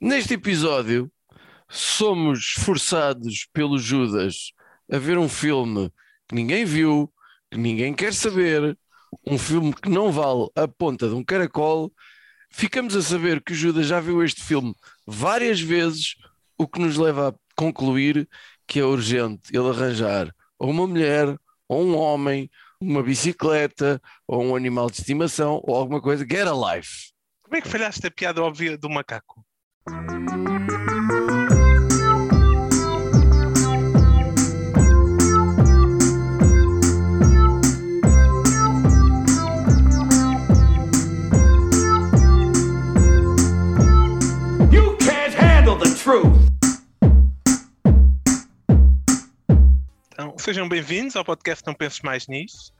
Neste episódio, somos forçados pelo Judas a ver um filme que ninguém viu, que ninguém quer saber, um filme que não vale a ponta de um caracol. Ficamos a saber que o Judas já viu este filme várias vezes, o que nos leva a concluir que é urgente ele arranjar ou uma mulher, ou um homem, uma bicicleta, ou um animal de estimação, ou alguma coisa. Get a life. Como é que falhaste a piada óbvia do macaco? Então, sejam bem-vindos ao podcast Não Penses Mais Nisso.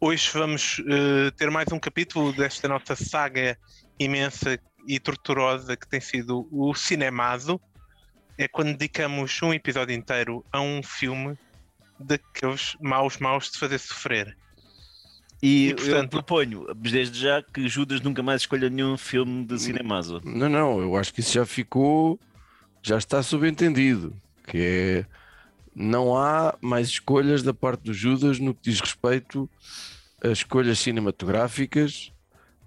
Hoje vamos eh, ter mais um capítulo desta nossa saga imensa e torturosa que tem sido o Cinemado. É quando dedicamos um episódio inteiro a um filme daqueles maus maus de fazer sofrer. E, E, portanto- eu proponho, desde já, que Judas nunca mais escolha nenhum filme de Cinemazo. Não, não, eu acho que isso já ficou, já está subentendido, que é não há mais escolhas da parte do Judas no que diz respeito a escolhas cinematográficas.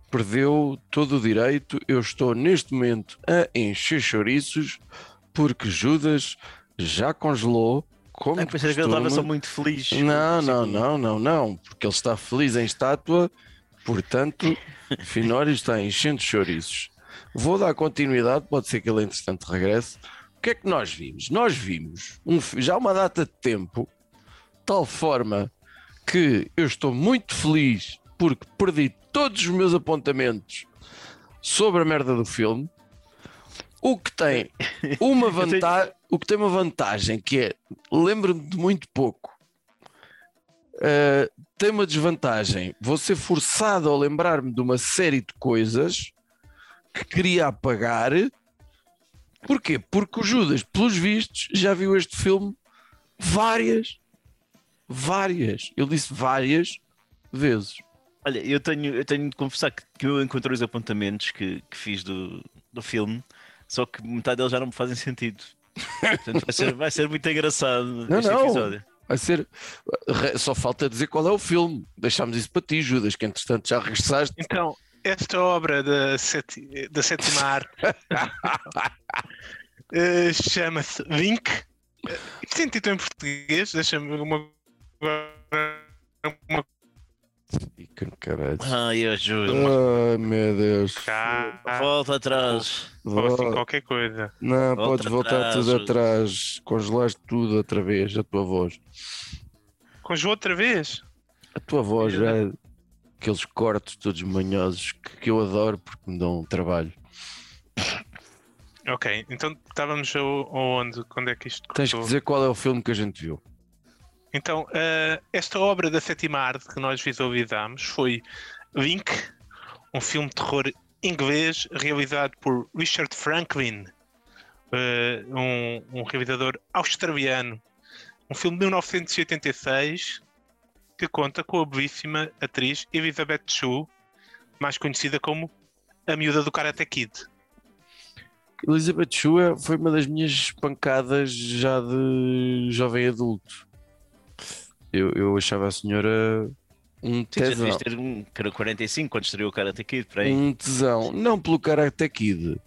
Perdeu todo o direito. Eu estou neste momento a encher chouriços porque Judas já congelou. Como pensei que ele estava só muito feliz. Não, não, não, não, não, porque ele está feliz em estátua, portanto, Finório está enchendo chouriços. Vou dar continuidade, pode ser que ele entretanto regresse. O que é que nós vimos? Nós vimos um já uma data de tempo, tal forma que eu estou muito feliz porque perdi todos os meus apontamentos sobre a merda do filme. O que tem uma vantagem, o que tem uma vantagem que é, lembro-me de muito pouco. Uh, tem uma desvantagem. Vou ser forçado a lembrar-me de uma série de coisas que queria apagar. Porquê? Porque o Judas, pelos vistos, já viu este filme várias, várias, ele disse várias vezes. Olha, eu tenho, eu tenho de confessar que, que eu encontrei os apontamentos que, que fiz do, do filme, só que metade deles já não me fazem sentido. Portanto, vai ser, vai ser muito engraçado Não, este não. episódio. Vai ser. Só falta dizer qual é o filme. Deixámos isso para ti, Judas, que entretanto já regressaste. Então, esta obra da, seti- da sétima arte eh, chama-se Vink. Eh, Tem título em português, deixa-me uma, uma E que caralho. Ai, ajuda. Ai meu Deus. cá, Volta atrás. assim Vol- qualquer coisa. Não, Volta podes voltar atrás, tudo atrás. Congelaste tudo outra vez, a tua voz. Conjugou outra vez? A tua voz já é aqueles cortes todos manhosos que, que eu adoro porque me dão trabalho. Ok, então estávamos ao- aonde? Quando é que isto Tens que dizer qual é o filme que a gente viu. Então, eh, esta obra da sétima arte que nós visualizámos foi Vink, um filme de terror inglês realizado por Richard Franklin, eh, um, um realizador australiano. Um filme de 1986 que conta com a belíssima atriz Elizabeth Shue, mais conhecida como a miúda do Karate Kid. Elizabeth Shue foi uma das minhas pancadas já de jovem adulto. Eu, eu achava a senhora um Sim, tesão. devias ter um que era 45 quando estreou o Karate Kid, por aí. Um tesão. Não pelo Karate Kid.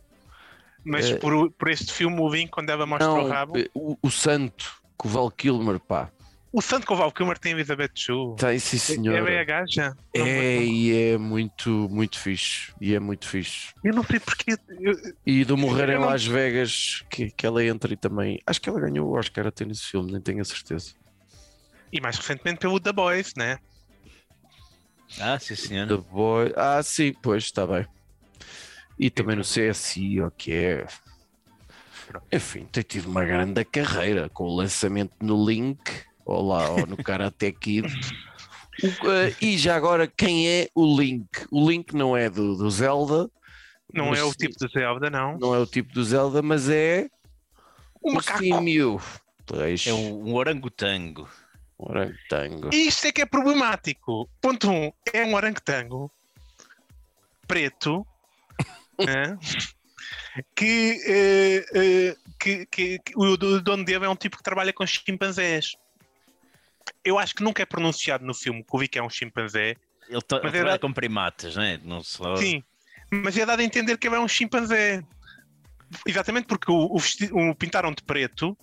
Mas Eh, por, por este filme, o Vink, quando ela mostra o Não, rabo, o, o Santo, com o Val Kilmer, pá. o Santo Koval Kilmer tem Elizabeth Shue. Tem sim, É senhora. bem a gaja? É, e é muito, muito fixe. E é muito fixe. Eu não sei porque. eu- E do Morrer Eu em não- Las Vegas, que, que ela entra e também. Acho que ela ganhou o Oscar até nesse filme, nem tenho a certeza. E mais recentemente pelo The Boys, né? Ah, sim, senhor. The Boy. Ah, sim, pois, está bem. E também no CSI, o que é. Enfim, tem tido uma grande carreira com o lançamento no Link, ou lá, ou no Karate Kid. O- eh, e já agora, quem é o Link? O Link não é do, do Zelda, Não é o sim. tipo de Zelda, não. não é o tipo do Zelda, mas é O o macaco. É um, um orangotango. Orangotango. Isto é que é problemático. Ponto 1. Um, é um orangotango preto. né? que, eh, eh, que, que- que o do- dono dele é um tipo que trabalha com chimpanzés. Eu acho que nunca é pronunciado no filme que o Vic é um chimpanzé. Ele tá- Mas era- trabalha com primatas, não é? Não só... Sim, mas é dado a entender que ele é um chimpanzé. Exatamente porque o, o vesti- o pintaram de preto,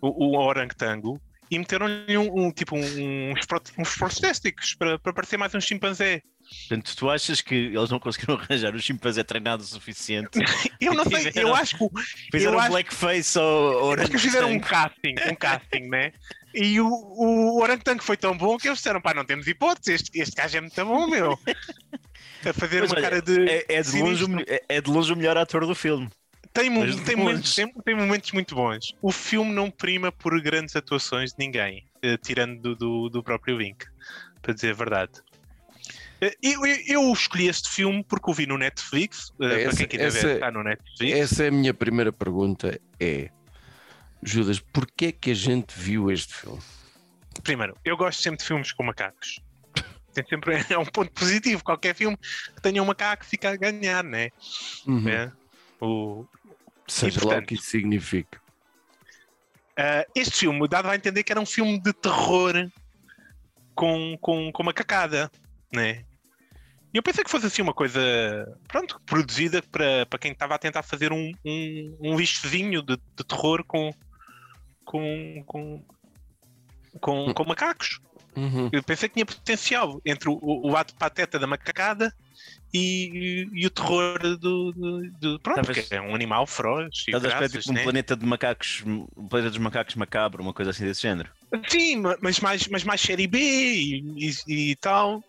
o, o orangotango, e meteram-lhe um, um, tipo um- uns, uns prostéticos para, para parecer mais um chimpanzé. Portanto, tu achas que eles não conseguiram arranjar um chimpanzé treinado o suficiente? Eu não sei, Fizeram- eu acho que Fizeram um acho- blackface ao Acho que fizeram um casting, um casting, né? E o, o orangotango foi tão bom que eles disseram: pá, não temos hipótese, este, este gajo é muito bom, meu. A fazer Mas uma olha, cara de. É, é de longe, é- é de longe o melhor ator do filme. Tem, mas tem, momentos, tem, tem momentos muito bons. O filme não prima por grandes atuações de ninguém, eh, tirando do, do, do próprio Vink, para dizer a verdade. Eh, Eu, eu, eu escolhi este filme porque o vi no Netflix. eh, para Essa- quem quiser essa- ver, está no Netflix. Essa é a minha primeira pergunta. É, Judas, porquê é que a gente viu este filme? Primeiro, eu gosto sempre de filmes com macacos. Tem sempre, é um ponto positivo. Qualquer filme que tenha um macaco fica a ganhar, né? Uhum. É. O, Seja E, lá o que isso significa. Ah, este filme dava a entender que era um filme de terror com, com, com macacada, né? E eu pensei que fosse assim uma coisa, pronto, produzida para, para quem estava a tentar fazer um, um, um lixozinho de, de terror com, com, com, com, com macacos. Uhum. Eu pensei que tinha potencial entre o, o ato pateta da macacada e, e o terror do, do, do- pronto, Talvez- que é um animal feroz e Estás a esperar tipo um né? planeta de macacos, um planeta dos macacos macabro, uma coisa assim desse género. Sim, ma- mas mais, mas mais série B e, e- e tal.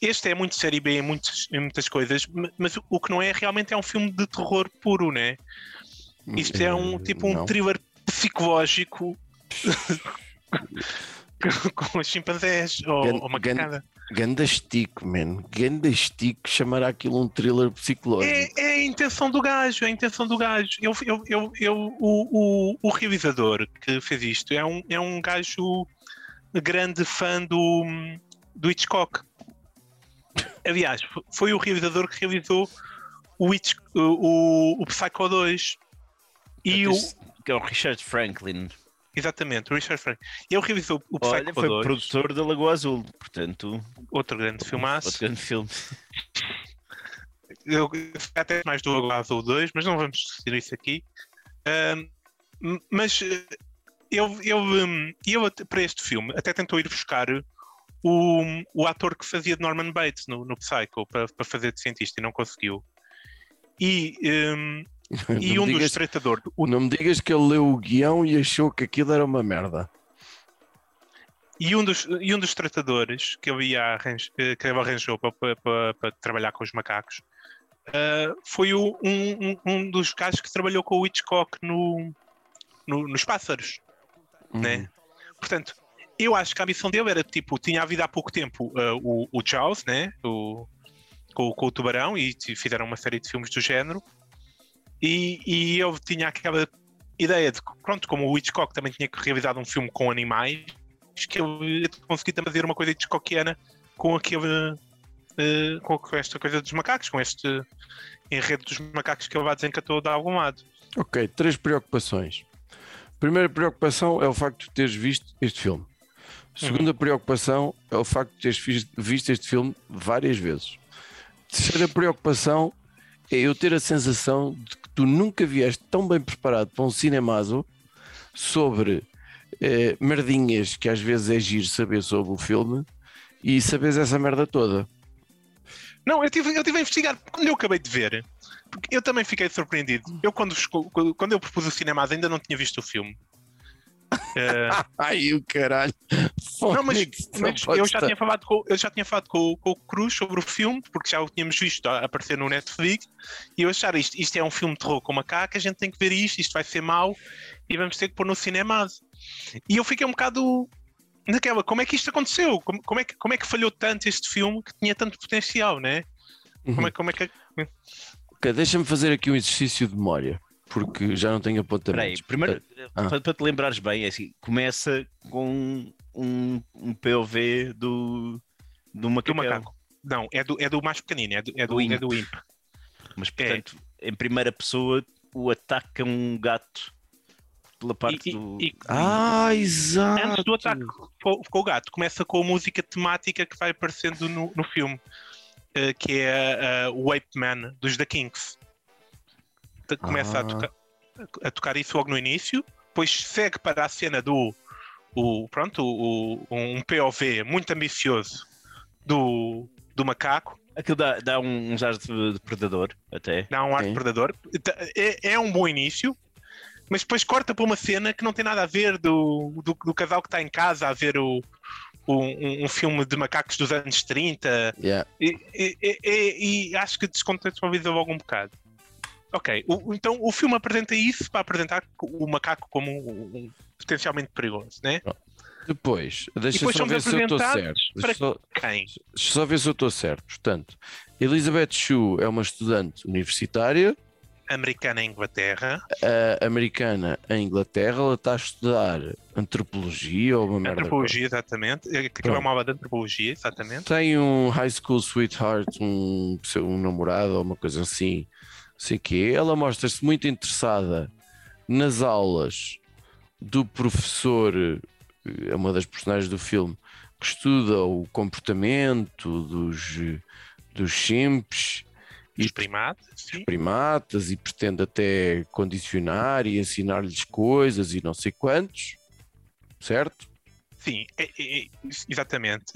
Este é muito série B em, muitos, em muitas coisas, ma- mas o- o que não é realmente é um filme de terror puro, né? Isto é um tipo um não. thriller psicológico com os chimpanzés ou, Gan- ou macacada. Ganda estico, man. Ganda estico chamar aquilo um thriller psicológico. É, é a intenção do gajo, é a intenção do gajo. Eu, eu, eu, eu, o, o, o realizador que fez isto é um, é um gajo grande fã do, do Hitchcock. Aliás, foi o realizador que realizou o, Hitch, o, o, o Psycho 2. E o, Que é o Richard Franklin. Exatamente, o Richard Frank. Ele realizou o Psycho Olha, foi 2, produtor da Lagoa Azul, portanto, outro grande filmaço. outro grande filme. eu até mais do Lagoa Azul 2, mas não vamos discutir isso aqui. Mas eh, eu, eu, hum, eu para este filme até tentou ir buscar o, o ator que fazia de Norman Bates no, no Psycho para, para fazer de cientista e não conseguiu. E, hum, e um me dos digas, tratadores, o, não me digas que ele leu o guião e achou que aquilo era uma merda. e um dos, e um dos tratadores que ele, ia arranj, eh, que ele arranjou para, para, para- trabalhar com os macacos ah, foi o- um, um, dos gajos que trabalhou com o Hitchcock no, no- nos pássaros. Uhum. né? Portanto, eu acho que a missão dele era tipo, tinha havido há pouco tempo uh, o, o Jaws, né? O, com, com o tubarão, e fizeram uma série de filmes do género, e, e eu tinha aquela ideia de que, pronto, como o Hitchcock também tinha realizado um filme com animais, que eu ia conseguir também fazer uma coisa Hitchcockiana com aquele. uh, com, esta coisa dos macacos, com este enredo dos macacos que ele lá desencatou de algum lado. Ok, três preocupações. Primeira preocupação é o facto de teres visto este filme. Segunda preocupação é o facto de teres vis- visto este filme várias vezes. Terceira preocupação é eu ter a sensação de que tu nunca vieste tão bem preparado para um cinemazo sobre eh, merdinhas que às vezes é giro saber sobre o filme e saberes essa merda toda. Não, eu tive, eu tive a investigar quando eu acabei de ver. Porque eu também fiquei surpreendido. Eu, quando, quando eu propus o cinema, ainda não tinha visto o filme. Eh, Ai, o caralho. não, mas, mas eu, já tinha falado com, eu já tinha falado com, com o Cruz sobre o filme, porque já o tínhamos visto a- aparecer no Netflix, e eu achar isto, isto é um filme de terror com macaco, a gente tem que ver isto, isto vai ser mau, e vamos ter que pôr no cinema. E eu fiquei um bocado naquela, como é que isto aconteceu? Como, como é, que, como é que falhou tanto este filme que tinha tanto potencial, né? Como é, como é que. Ok, deixa-me fazer aqui um exercício de memória, porque já não tenho apontamentos. primeiro, Ah. para, para te lembrares bem, é assim, começa com um, um POV do, do Do macaco. Não, é do, é do mais pequenino, é do, é do, Do é Imp. do Imp. Mas, portanto, em primeira pessoa o ataque a um gato pela parte E- e- do. e- Ah, exato. Antes do ataque com com o gato, começa com a música temática que vai aparecendo no, no filme, eh, que é uh, o Ape Man dos The Kings. Começa a, Ah. tocar, a tocar isso logo no início, depois segue para a cena do o, pronto, o, um POV muito ambicioso do, do macaco, Aquilo dá, dá um- uns ares de, de predador, até. dá um ar de Sim. predador. É, é um bom início, mas depois corta para uma cena que não tem nada a ver do, do, do casal que está em casa a ver o, o- um, um filme de macacos dos anos 30 Yeah. e, e- e- e- e acho que descontextualiza logo um bocado. Ok, o- então o filme apresenta isso para apresentar o macaco como um, um potencialmente perigoso, né? Depois, deixa depois só ver se eu estou certo. para- só, Quem? deixa só ver se eu estou certo. Portanto, Elizabeth Shue é uma estudante universitária Americana em Inglaterra, a americana em Inglaterra. Ela está a estudar antropologia ou uma merda. antropologia, exatamente. É, Que é uma aula de antropologia, exatamente. Tem um high school sweetheart, um, um namorado ou uma coisa assim, sei quê. Ela mostra-se muito interessada nas aulas do professor, é uma das personagens do filme, que estuda o comportamento dos, dos chimps Os e primatas, sim. primatas e pretende até condicionar e ensinar-lhes coisas e não sei quantos, certo? Sim, é- é- é- exatamente.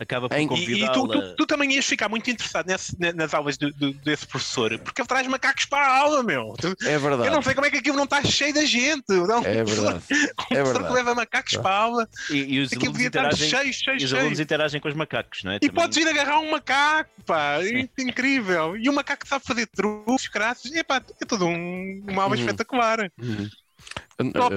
Acaba por Em- E, e tu, tu- tu também ias ficar muito interessado nesse- ne- nas aulas do- do- desse professor, porque ele traz macacos para a aula, meu. É Eu verdade. não sei como é que aquilo não está cheio da gente. Não, É verdade. Um professor verdade. que leva macacos para a aula, E, e os alunos interagem. cheio, cheio, E os cheio. alunos interagem com os macacos, não é? E Também- podes ir agarrar um macaco, pá. Sim. É incrível. E o macaco sabe fazer truques, graças. Epá, é todo um, uma aula Uhum. espetacular. Uhum. Top.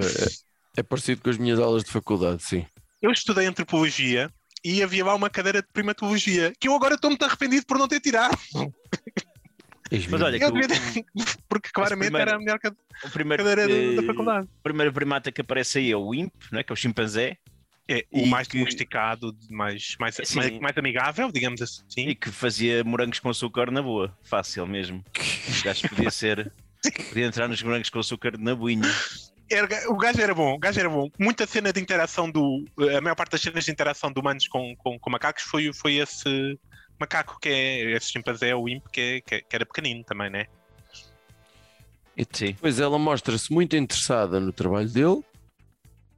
É, é parecido com as minhas aulas de faculdade, sim. Eu estudei antropologia e havia lá uma cadeira de primatologia que eu agora estou muito arrependido por não ter tirado. Mas olha, que Eu o, devia ter- Porque claramente primeiro- era a melhor cade- o primeiro, cadeira da- da faculdade. o primeiro primata que aparece aí é o Imp, não é? que é o chimpanzé, É o mais que- domesticado, mais, mais, Sim. mais, mais amigável, digamos assim. e que fazia morangos com açúcar na boa. Fácil mesmo. O gajo podia ser. Podia entrar nos morangos com açúcar na boinha. Era- o gajo era bom, o gajo era bom. Muita cena de interação do. A maior parte das cenas de interação de humanos com, com, com macacos foi, foi esse macaco que é esse chimpanzé, o imp, que, é- que, é- que era pequenino também, né? Sim. depois ela mostra-se muito interessada no trabalho dele.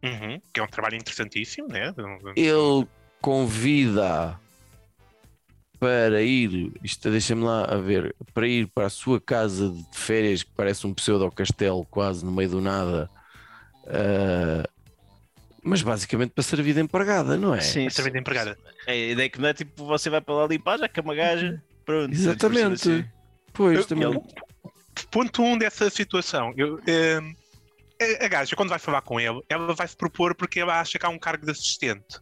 Uhum, que é um trabalho interessantíssimo, né? Ele convida para ir, isto deixa-me lá a ver, para ir para a sua casa de férias, que parece um pseudo-castelo quase no meio do nada. Ah, mas basicamente para servir de empregada, não é? Sim, Essa vida empregada. É, a ideia que não é tipo você vai para lá limpar, já que é uma gaja. Pronto. Exatamente. Assim. Pois, Eu- também. ele- Ponto 1 um dessa situação. Eu, ehm, a- gaja, quando vai falar com ele, ela vai se propor porque ela acha que há um cargo de assistente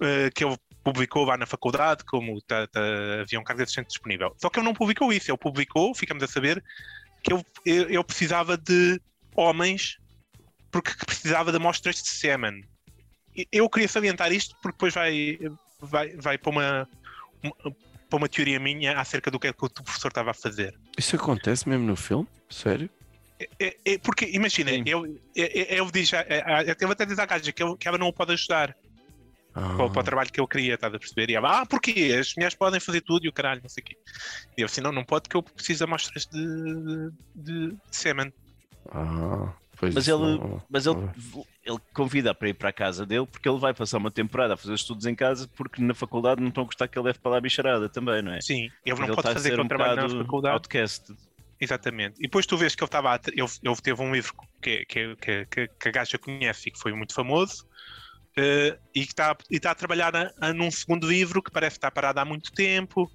eh, que ele publicou lá na faculdade, como tá- tá- havia um cargo de assistente disponível. Só que ele não publicou isso. Ele publicou, ficamos a saber, que ele ele precisava de homens porque precisava de amostras de sêmen. Eu queria salientar isto porque depois vai, vai, vai para uma, uma- para uma teoria minha acerca do que é que o professor estava a fazer. Isso acontece mesmo no filme? Sério? É, é porque, imagina, ele, é- é- diz, é- é- ele até diz à gaja que, ele- que ela não o pode ajudar Ah, para, o- para o trabalho que ele queria, estás a perceber? E ela, ah, porquê? As mulheres podem fazer tudo e o caralho, não sei o quê. E eu assim, não, não pode que eu preciso de amostras de, de, de sêmen. ah, pois Mas ele, não- mas ele, ele convida para ir para a casa dele porque ele vai passar uma temporada a fazer estudos em casa porque na faculdade não estão a gostar que ele leve para lá a bicharada também, não é? Sim, ele não ele pode fazer aquele um trabalho na faculdade. outcast. Exatamente. E depois tu vês que ele estava a, ele, ele teve um livro que, que, que, que, que a gaja conhece e que foi muito famoso. eh, e que está, e está a trabalhar a- a num segundo livro que parece estar parado há muito tempo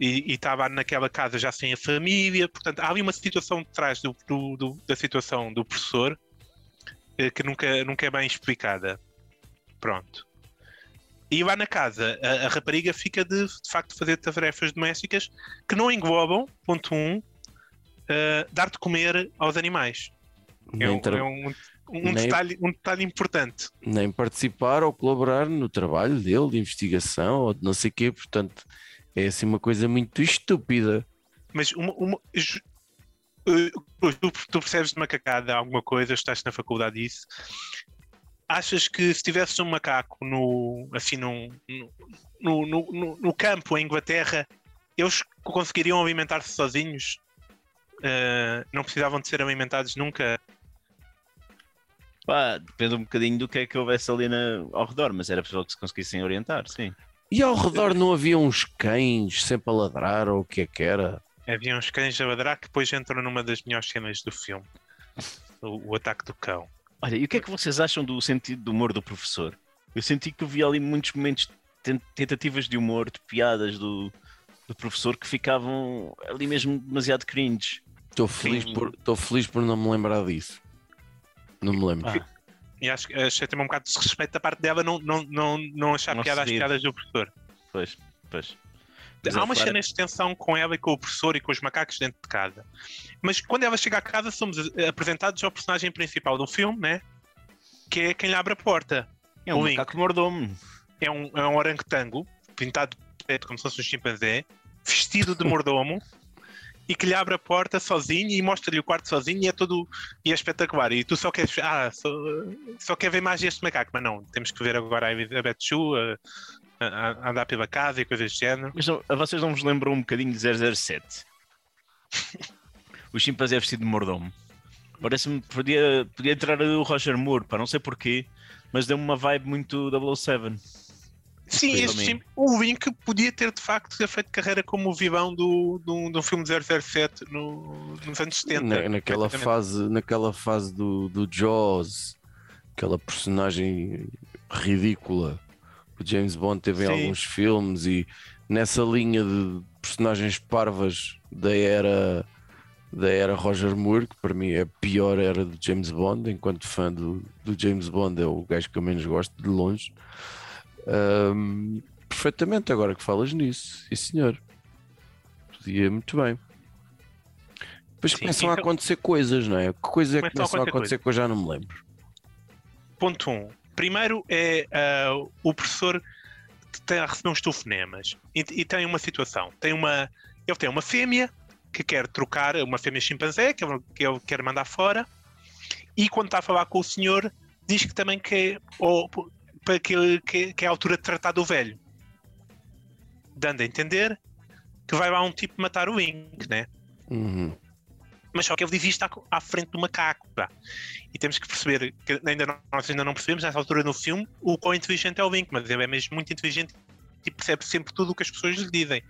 e, estava naquela casa já sem a família. Portanto, há ali uma situação de trás do, do- do- da situação do professor eh, que nunca, nunca é bem explicada. Pronto. E lá na casa, a, a rapariga fica de, de facto fazer tarefas domésticas que não englobam, ponto um, uh, dar de comer aos animais. É, um, é um- um detalhe, um detalhe importante. nem participar ou colaborar no trabalho dele de investigação ou de não sei o quê, portanto é assim uma coisa muito estúpida. Mas uma- uma- eh, tu, tu percebes de macacada alguma coisa, estás na faculdade disso. Achas que se tivesse um macaco no, assim, num, no, no, no, no campo em Inglaterra, eles conseguiriam alimentar-se sozinhos? Uh, não precisavam de ser alimentados nunca? Pá, depende um bocadinho do que é que houvesse ali na, ao redor, mas era possível que se conseguissem orientar, sim. E ao redor não havia uns cães sempre a ladrar ou o que é que era? Havia uns cães a ladrar que depois entram numa das melhores cenas do filme. O, o ataque do cão. Olha, e o que é que vocês acham do sentido do humor do professor? Eu senti que havia ali muitos momentos de tentativas de humor, de piadas do, do professor que ficavam ali mesmo demasiado cringe. Estou feliz, por, estou feliz por não me lembrar disso. Não me lembro. Ah. E acho que achei também um bocado de desrespeito da parte dela não, não, não, não achar não piada às piadas do professor. Pois, pois. Mas Há uma cena de tensão com ela e com o professor e com os macacos dentro de casa. Mas quando ela chega a casa, somos apresentados ao personagem principal do filme, né? Que é quem lhe abre a porta. É um o macaco mordomo. É um, é um orangotango, pintado de preto como se fosse um chimpanzé, vestido de mordomo. e que lhe abre a porta sozinho e mostra-lhe o quarto sozinho e é todo e é espetacular. E tu só queres, ah, só, só quer ver mais este macaco, mas não, temos que ver agora a Elizabeth Chu a, a, a, andar pela casa e coisas do género. Mas não, vocês não vos lembram um bocadinho de 007? o chimpanzé vestido de mordomo. Parece-me que podia, podia entrar o Roger Moore, para não sei porquê, mas deu-me uma vibe muito 007. Sim, este, o Link podia ter de facto feito carreira como o vilão do, do, do filme 007 no, nos anos 70. Na, naquela, fase, naquela fase do, do Jaws, aquela personagem ridícula que o James Bond teve Sim. em alguns filmes e nessa linha de personagens parvas da era da era Roger Moore, que para mim é a pior era do James Bond, enquanto fã do, do James Bond é o gajo que eu menos gosto de longe. Um, perfeitamente, agora que falas nisso, sim senhor. Podia muito bem. Depois Sim, começam a acontecer coisas, não é? Que coisa é que começam a acontecer, que eu já não me lembro? Ponto 1. Um. Primeiro é uh, o professor tem a receber uns telefonemas e, e, tem uma situação. Tem uma, ele tem uma fêmea que quer trocar, uma fêmea chimpanzé que ele, que ele quer mandar fora, e quando está a falar com o senhor, diz que também quer, ou, para que, que, que é a altura de tratar do velho. Dando a entender que vai lá um tipo matar o Wink, né? Uhum. Mas só que ele diz isto à, à frente do macaco. Pá. E temos que perceber que ainda não, nós ainda não percebemos nessa altura no filme o quão inteligente é o Wink, mas ele é mesmo muito inteligente e percebe sempre tudo o que as pessoas lhe dizem.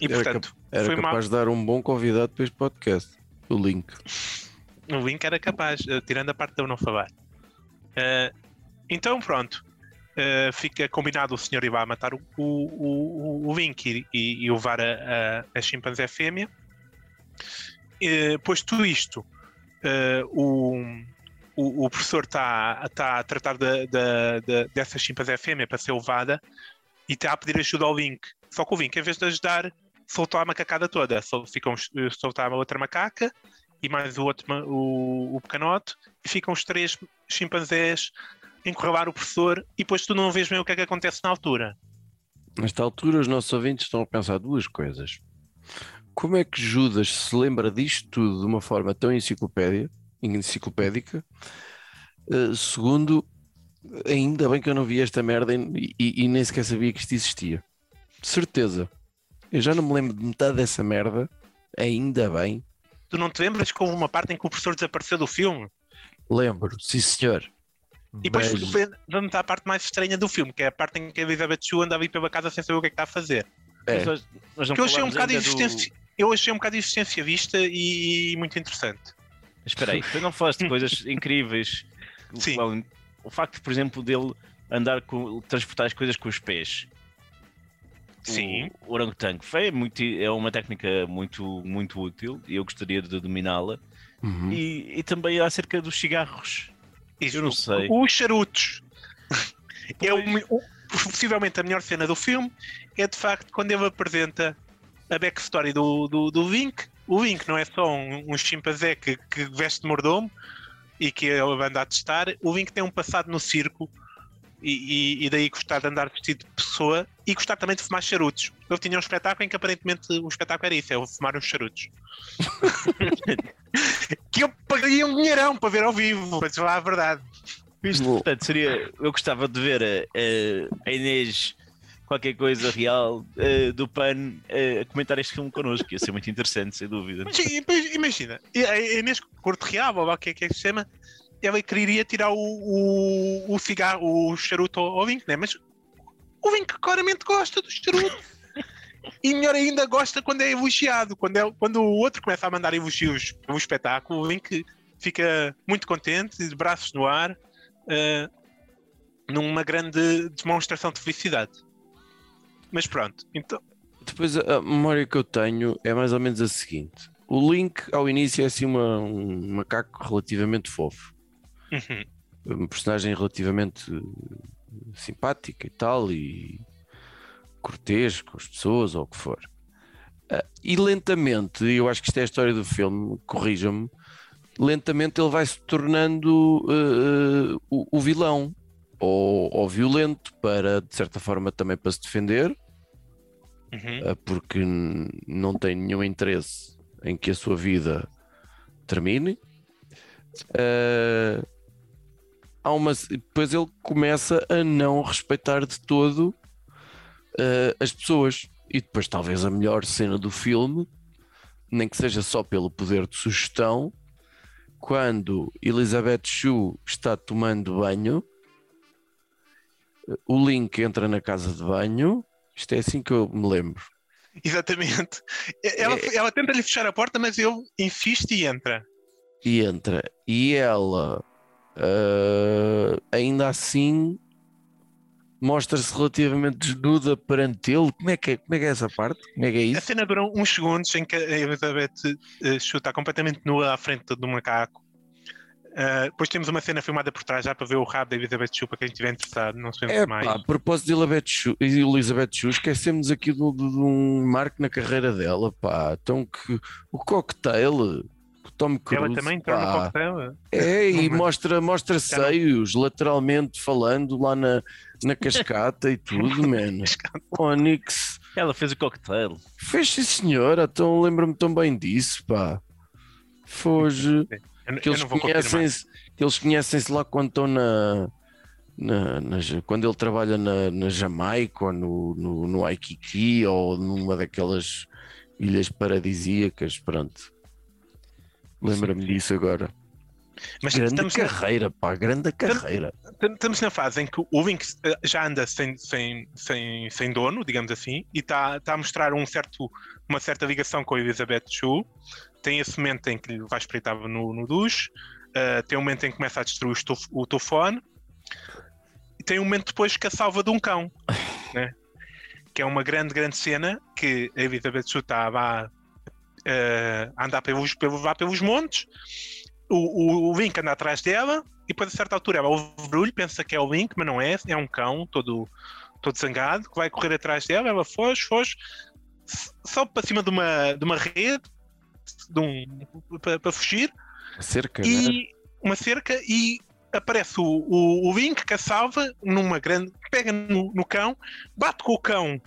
E era portanto, cap era capaz de dar um bom convidado para este podcast. O Link. O Link era capaz, uh, tirando a parte de eu não falar. Uh, então, pronto. Uh, fica combinado o senhor ir lá matar o, o, o, o Link e, e levar a, a, a chimpanzé fêmea. Uh, posto isto, uh, o, o, o, professor está tá a tratar de, de, de, dessa chimpanzé fêmea para ser levada e está a pedir ajuda ao Link. Só que o Link, em vez de ajudar, soltou a macacada toda. Ficam, soltar outra macaca e mais o outro, o, o pequenote, e ficam os três chimpanzés encurralar o professor e depois tu não vês bem o que é que acontece na altura. Nesta altura, os nossos ouvintes estão a pensar duas coisas. Como é que Judas se lembra disto tudo de uma forma tão enciclopédia, enciclopédica? Uh, segundo, ainda bem que eu não vi esta merda e, e, e nem sequer sabia que isto existia. certeza. Eu já não me lembro de metade dessa merda. Ainda bem. Tu não te lembras houve uma parte em que o professor desapareceu do filme? Lembro, sim senhor. E depois vamos à parte mais estranha do filme, que é a parte em que a Elizabeth Shue anda ali pela casa sem saber o que é que está a fazer. É. Mas, mas eu achei um bocado existência, do... eu achei um bocado existencialista e muito interessante. Espera aí, tu não falaste de coisas incríveis. Sim. O, o facto, por exemplo, dele andar com transportar as coisas com os pés. Sim. O, o orangotango é, muito, é uma técnica muito, muito útil e eu gostaria de dominá-la. Uhum. E, e também acerca dos cigarros. Eu não sei. Os charutos. é possivelmente a melhor cena do filme é de facto quando ele apresenta a backstory do, do, do Vink. O Vink não é só um, um chimpanzé que, que veste mordomo e que é a banda a testar. O Vink tem um passado no circo E, e, e daí gostar de andar vestido de pessoa e gostar também de fumar charutos. Eu tinha um espetáculo em que aparentemente o espetáculo era isso, é eu fumar uns charutos. que eu pagaria um dinheirão para ver ao vivo, para dizer lá a verdade. Isto, portanto, seria. Eu gostava de ver a, a Inês qualquer coisa real do PAN a comentar este filme connosco. Ia ser muito interessante, sem dúvida. Mas, mas imagina, a Inês Corte Real, ou lá o que é que é que se chama, ela queria tirar o, o, o cigarro, o charuto ao, Vink, né? Mas o Vink claramente gosta do charuto. E melhor ainda, gosta quando é elogiado. Quando, é, quando o outro começa a mandar elogios pelo espetáculo, o Vink fica muito contente, de braços no ar, eh, numa grande demonstração de felicidade. Mas pronto, então, Depois a a memória que eu tenho é mais ou menos a seguinte: o Link ao início é assim uma, um macaco relativamente fofo, uhum, um personagem relativamente eh, simpático e tal, e cortês com as pessoas ou o que for. Ah, E lentamente, eu acho que isto é a história do filme, corrija-me, lentamente ele vai se tornando eh, eh, o, o vilão ou, ou violento para, de certa forma, também para se defender. uhum. Uh, porque não tem nenhum interesse em que a sua vida termine. Uh, há uma, depois ele começa a não respeitar de todo uh, as pessoas. E depois, talvez a melhor cena do filme, nem que seja só pelo poder de sugestão, quando Elizabeth Shue está tomando banho, o Link entra na casa de banho. Isto é assim que eu me lembro. Exatamente. Ela, É- ela tenta lhe fechar a porta, mas ele insiste e entra. E entra. E ela, ah, ainda assim, mostra-se relativamente desnuda perante ele. Como é que é, como é, que é essa parte? Como é que é A isso? cena dura uns segundos em que a Elizabeth Shue está completamente nua à frente do macaco. Ah, depois temos uma cena filmada por trás já para ver o rabo da Elizabeth Shue para quem estiver interessado. Não sabemos É mais. pá, a propósito de Elizabeth Shue, Elizabeth Shue esquecemos aqui de, um marco na carreira dela, pá. Então que o cocktail, Tom Cruise, ela também entrou no pá. coquetel. É, e Não, mostra, mostra seios, lateralmente falando lá na, na cascata e tudo, mano. Onyx. Ela fez o cocktail. Fez sim, senhora. Então lembro-me tão bem disso, pá. Foge. Eu, Que eles que eles conhecem-se lá quando estão na, na, na quando ele trabalha na, na Jamaica ou no, no, no Waikiki ou numa daquelas ilhas paradisíacas, pronto. Lembra-me disso agora. Mas grande estamos na, carreira, pá, grande carreira. estamos na fase em que o Link eh, já anda sem, sem, sem, sem dono, digamos assim, e está está a mostrar um certo, uma certa ligação com a Elizabeth Shue. Tem esse momento em que lhe vai espreitar no, no duche, eh, tem um momento em que começa a destruir o, telefone, e tem um momento depois que a salva de um cão, né? que é uma grande, grande cena que a Elizabeth Shue está lá a andar pelos, lá pelos montes, o, o, o Link anda atrás dela, e depois a certa altura ela ouve barulho, pensa que é o Link, mas não é, é um cão todo, todo zangado, que vai correr atrás dela, ela foge, foge, sobe para cima de uma, de uma rede de um, para, para fugir, Cerca, né? e uma cerca e aparece o, o, o Link que a salva numa grande. pega no, no cão, bate com o cão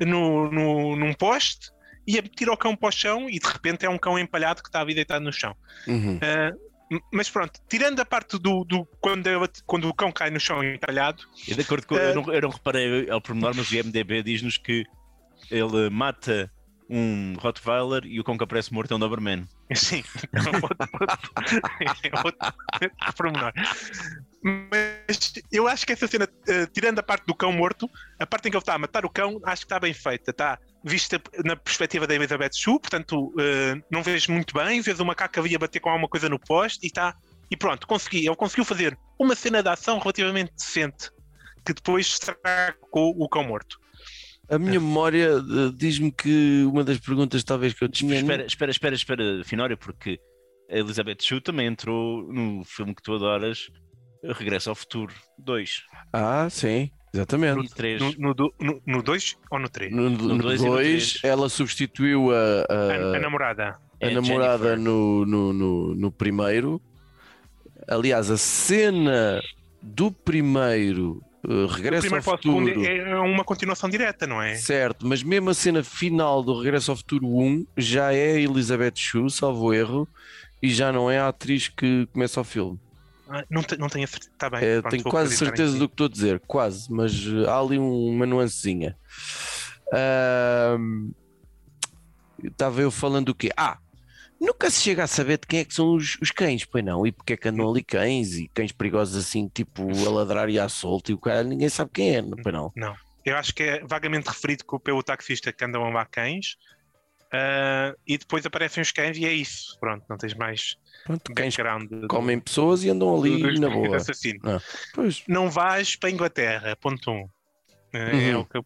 no, no, num poste e tira o cão para o chão e de repente é um cão empalhado que está ali deitado no chão. Uhum. Ah, m- mas pronto, tirando a parte do, do quando, ela- quando o cão cai no chão entalhado, E de acordo com. Eh, Eu não, eu não reparei ao pormenor, mas o IMDB diz-nos que ele mata um Rottweiler e o cão que aparece morto é um Doberman. Sim, é outro, outro, é outro pormenor. Mas eu acho que essa cena, eh, tirando a parte do cão morto, a parte em que ele está a matar o cão, acho que está bem feita. Está vista na perspectiva da Elizabeth Shue, portanto, eh, não vejo muito bem. Vês o macaco ali a bater com alguma coisa no poste e está. E pronto, consegui. Ele conseguiu fazer uma cena de ação relativamente decente que depois estragou o cão morto. A minha memória eh, diz-me que uma das perguntas talvez que eu tinha. Espera, espera, espera, espera, Finório, porque a Elizabeth Shue também entrou no filme que tu adoras, Regresso ao Futuro 2 Ah, sim, exatamente. 3. No 2 no, ou no 3? No no dois e no 2, três. ela substituiu a, a- A, a namorada. a É namorada Jennifer. no, no, no, no primeiro. Aliás, a cena do primeiro Uh, regresso ao futuro. é uma continuação direta, não é? Certo, mas mesmo a cena final do Regresso ao Futuro 1 já é a Elizabeth Shue, salvo erro, e já não é a atriz que começa o filme. Ah, Não, te- não tenho a certeza. Está bem. É, pronto, tenho quase certeza do que estou a dizer, quase, mas uh, há ali um- uma nuancezinha. Ahm, Estava eu falando do quê? Ah, nunca se chega a saber de quem é que são os, os cães, pois não, e porque é que andam ali cães e cães perigosos assim, tipo a ladrar e à solta e o cara, ninguém sabe quem é, pois não. Eu acho que é vagamente referido pelo taxista que andam lá cães. Ah, e depois aparecem os cães e é isso. Pronto, não tens mais Pronto, cães comem pessoas e andam ali do- do- na boa. assassino. Pois, Não vais para a Inglaterra, ponto um. É, é Uhum. o que eu...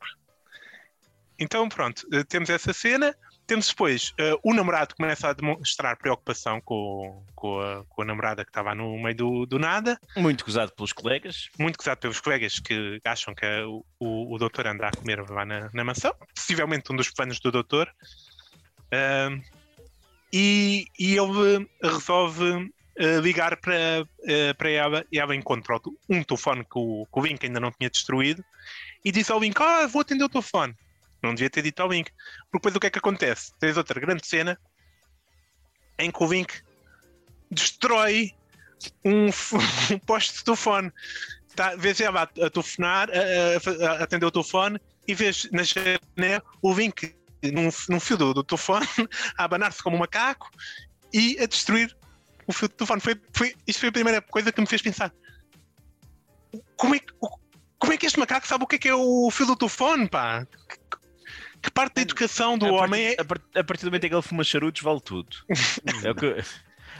Então pronto, eh, temos essa cena. Temos depois eh, o namorado começa a demonstrar preocupação com, com, a, com a namorada que estava no meio do, do nada. Muito gozado pelos colegas. muito gozado pelos colegas que acham que é o, o, o doutor anda a comer lá na, na mansão, possivelmente um dos planos do doutor. E, e ele resolve eh, ligar para, eh, para ela e ela encontra um telefone que o, que o Link ainda não tinha destruído e diz ao Link: Ah, vou atender o telefone. Não devia ter dito ao Link. Porque depois o que é que acontece? Tens outra grande cena em que o Link destrói um, um poste de telefone. Tá, vês ela a, a telefonar, a, a- a atender o telefone e vês na janela o Link num, num fio do, do telefone a abanar-se como um macaco e a destruir o fio do telefone. Foi, foi, isto foi a primeira coisa que me fez pensar. Como é, que- como é que este macaco sabe o que é que é o fio do telefone, pá? Que, que parte da educação do a, homem é, partir, a, par- a partir do momento em que ele fuma charutos, vale tudo. É o que...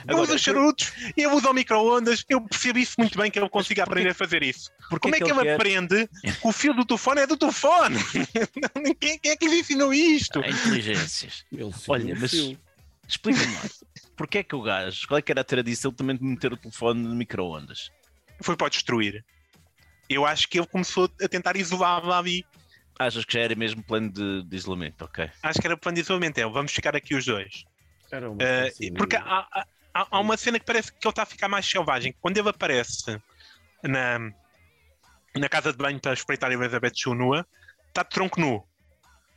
Ele Agora, usa charutos, ele usa o micro-ondas, eu percebo isso muito bem que ele consiga aprender a fazer isso. porque Como é que ele quer- aprende que o fio do telefone é do telefone? quem, quem é que lhe ensinou isto? Há inteligências. ele Olha, mas explica-me lá. Porquê é que o gajo, qual é que era a tradição também de meter o telefone no micro-ondas? Foi para destruir. Eu acho que ele começou a tentar isolar ali. Achas que já era mesmo plano de, de isolamento? Ok. Acho que era plano de isolamento. É, vamos ficar aqui os dois. Era uma de- porque há, há- há- há uma cena que parece que ele está a ficar mais selvagem. Quando ele aparece na, na casa de banho para espreitar a Elizabeth Shue nua, está de tronco nu.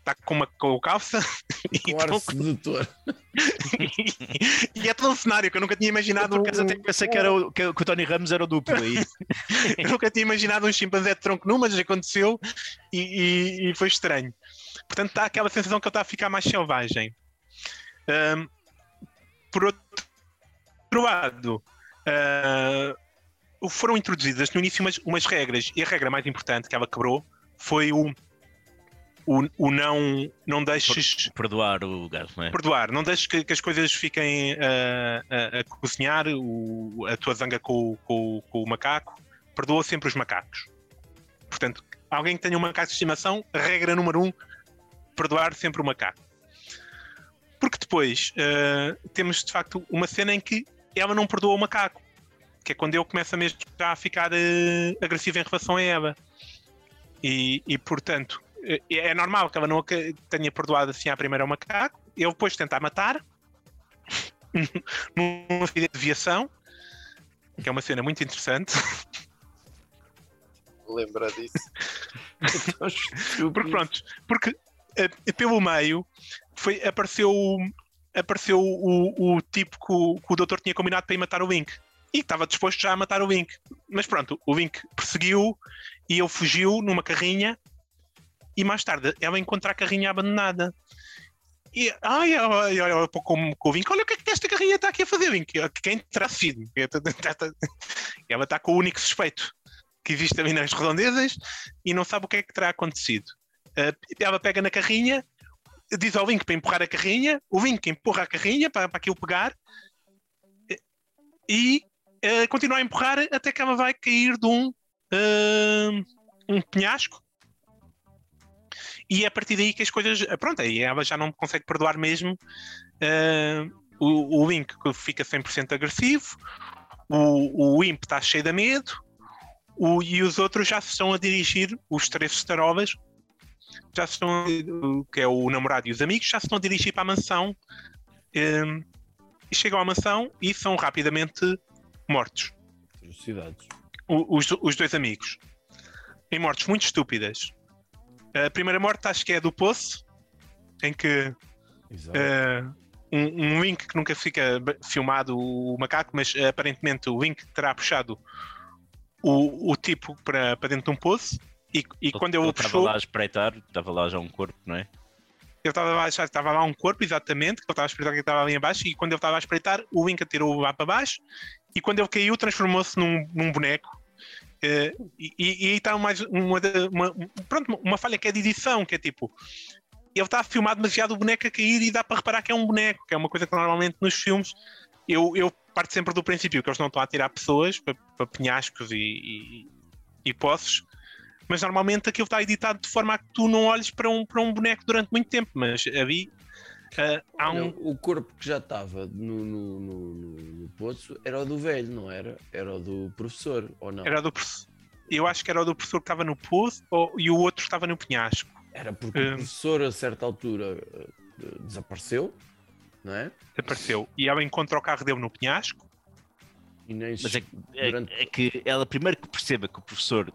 Está com uma com calça e, tronco, sedutor. e é todo um cenário que eu nunca tinha imaginado. Acaso até pensei que, era o, que, o Tony Ramos era o duplo aí. Eu nunca tinha imaginado um chimpanzé de tronco nu, mas aconteceu e, e- e foi estranho. Portanto, está aquela sensação que ele está a ficar mais selvagem. Ahm, por outro lado, ah, foram introduzidas no início umas, umas regras, e a regra mais importante que ela quebrou foi o, o, o não, não deixes Perdoar o gajo, não é? perdoar, não deixes que, que as coisas fiquem ah, a, a cozinhar o- a tua zanga com, o- com com o macaco, perdoa sempre os macacos. Portanto, alguém que tenha um macaco de estimação, regra número um, perdoar sempre o macaco. Porque depois ah, temos de facto uma cena em que ela não perdoa o macaco, que é quando ele começa mesmo já a ficar ah, agressivo em relação a ela. E, e, portanto, é é normal que ela não tenha perdoado assim à primeira ao macaco. Ele depois tenta a matar num acidente de viação, que é uma cena muito interessante. Lembra disso? Porque pronto, porque eh, pelo meio foi, apareceu, apareceu o, o tipo que o, que o doutor tinha combinado para ir matar o Link. E estava disposto já a matar o Link. Mas pronto, o Link perseguiu e ele fugiu numa carrinha. E mais tarde ela encontra a carrinha abandonada. E ai, ai, ai, como com o Link, olha o que é que esta carrinha está aqui a fazer, Link. Quem terá sido? Ela está com o único suspeito que existe ali nas redondezas e não sabe o que é que terá acontecido. Uh, ela pega na carrinha, diz ao Link para empurrar a carrinha, o Link empurra a carrinha para, para aquilo pegar e uh, continua a empurrar até que ela vai cair de um, uh, um penhasco. E é a partir daí que as coisas. Pronto, aí ela já não consegue perdoar mesmo. Uh, o, o Link fica 100% agressivo, o, o Imp está cheio de medo, o, e os outros já se estão a dirigir, os três estarolas, já se estão, que é o namorado e os amigos, já se estão a dirigir para a mansão. hum, e chegam à mansão e são rapidamente mortos. O- Os, os dois amigos. em mortes muito estúpidas. A primeira morte acho que é do poço, em que eh, um, um Wink que nunca fica filmado o macaco, mas eh, aparentemente o Wink terá puxado o, o tipo para, para dentro de um poço. E, e quando o estava puxou, lá a espreitar, estava lá já um corpo, não é? ele estava lá, já estava lá um corpo, exatamente, que ele estava a espreitar que estava ali abaixo, e quando ele estava a espreitar, o Wink atirou lá para baixo, e quando ele caiu, transformou-se num, num boneco. Eh, e, e, aí está mais uma, uma- pronto, uma falha que é de edição, que é tipo, ele está a filmar demasiado o boneco a cair e dá para reparar que é um boneco, que é uma coisa que normalmente nos filmes eu, eu parto sempre do princípio que eles não estão a tirar pessoas para, para penhascos e, e, e poços, mas normalmente aquilo está editado de forma a que tu não olhes para um, para um boneco durante muito tempo, mas ali ah, há um. Não, o corpo que já estava no, no, no, no- no poço era o do velho, não era? Era o do professor, ou não? Era do professor. Eu acho que era o do professor que estava no poço ou- e o outro estava no penhasco. Era porque o professor, a certa altura, eh, desapareceu, não é? Apareceu. E ela encontra o carro dele no penhasco. E nem Mas é, é- durante- é que ela primeiro que perceba que o professor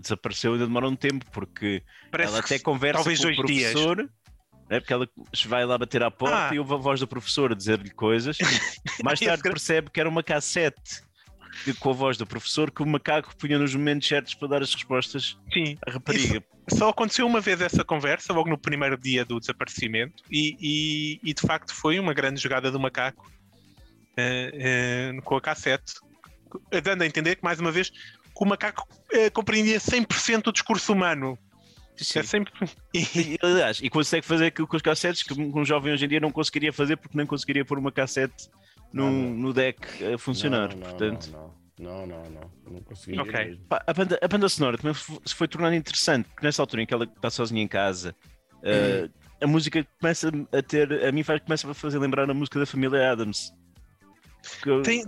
desapareceu ainda demora um tempo, porque Parece ela até conversa com o dias. professor, né, porque ela vai lá bater à porta Ah. e ouve a voz do professor a dizer-lhe coisas. Mais tarde percebe que era uma cassete com a voz do professor que o macaco punha nos momentos certos para dar as respostas Sim. à rapariga. Só aconteceu uma vez essa conversa, logo no primeiro dia do desaparecimento, e, e- e, de facto foi uma grande jogada do macaco eh, eh, com a cassete, dando a entender que, mais uma vez, que o macaco eh, compreendia 100% o discurso humano. Sim. É sempre... E, aliás, e consegue fazer aquilo com os cassetes que um jovem hoje em dia não conseguiria fazer porque nem conseguiria pôr uma cassete no, Nada. no deck a funcionar. Não, não, portanto, não, não, não, não, não, não consegui. Ok. mesmo. Pá, a, banda, a banda sonora também se foi tornando interessante, porque nessa altura em que ela está sozinha em casa, eh, a música começa a ter, a mim faz, começa a fazer lembrar a música da família Adams. Eu- tem,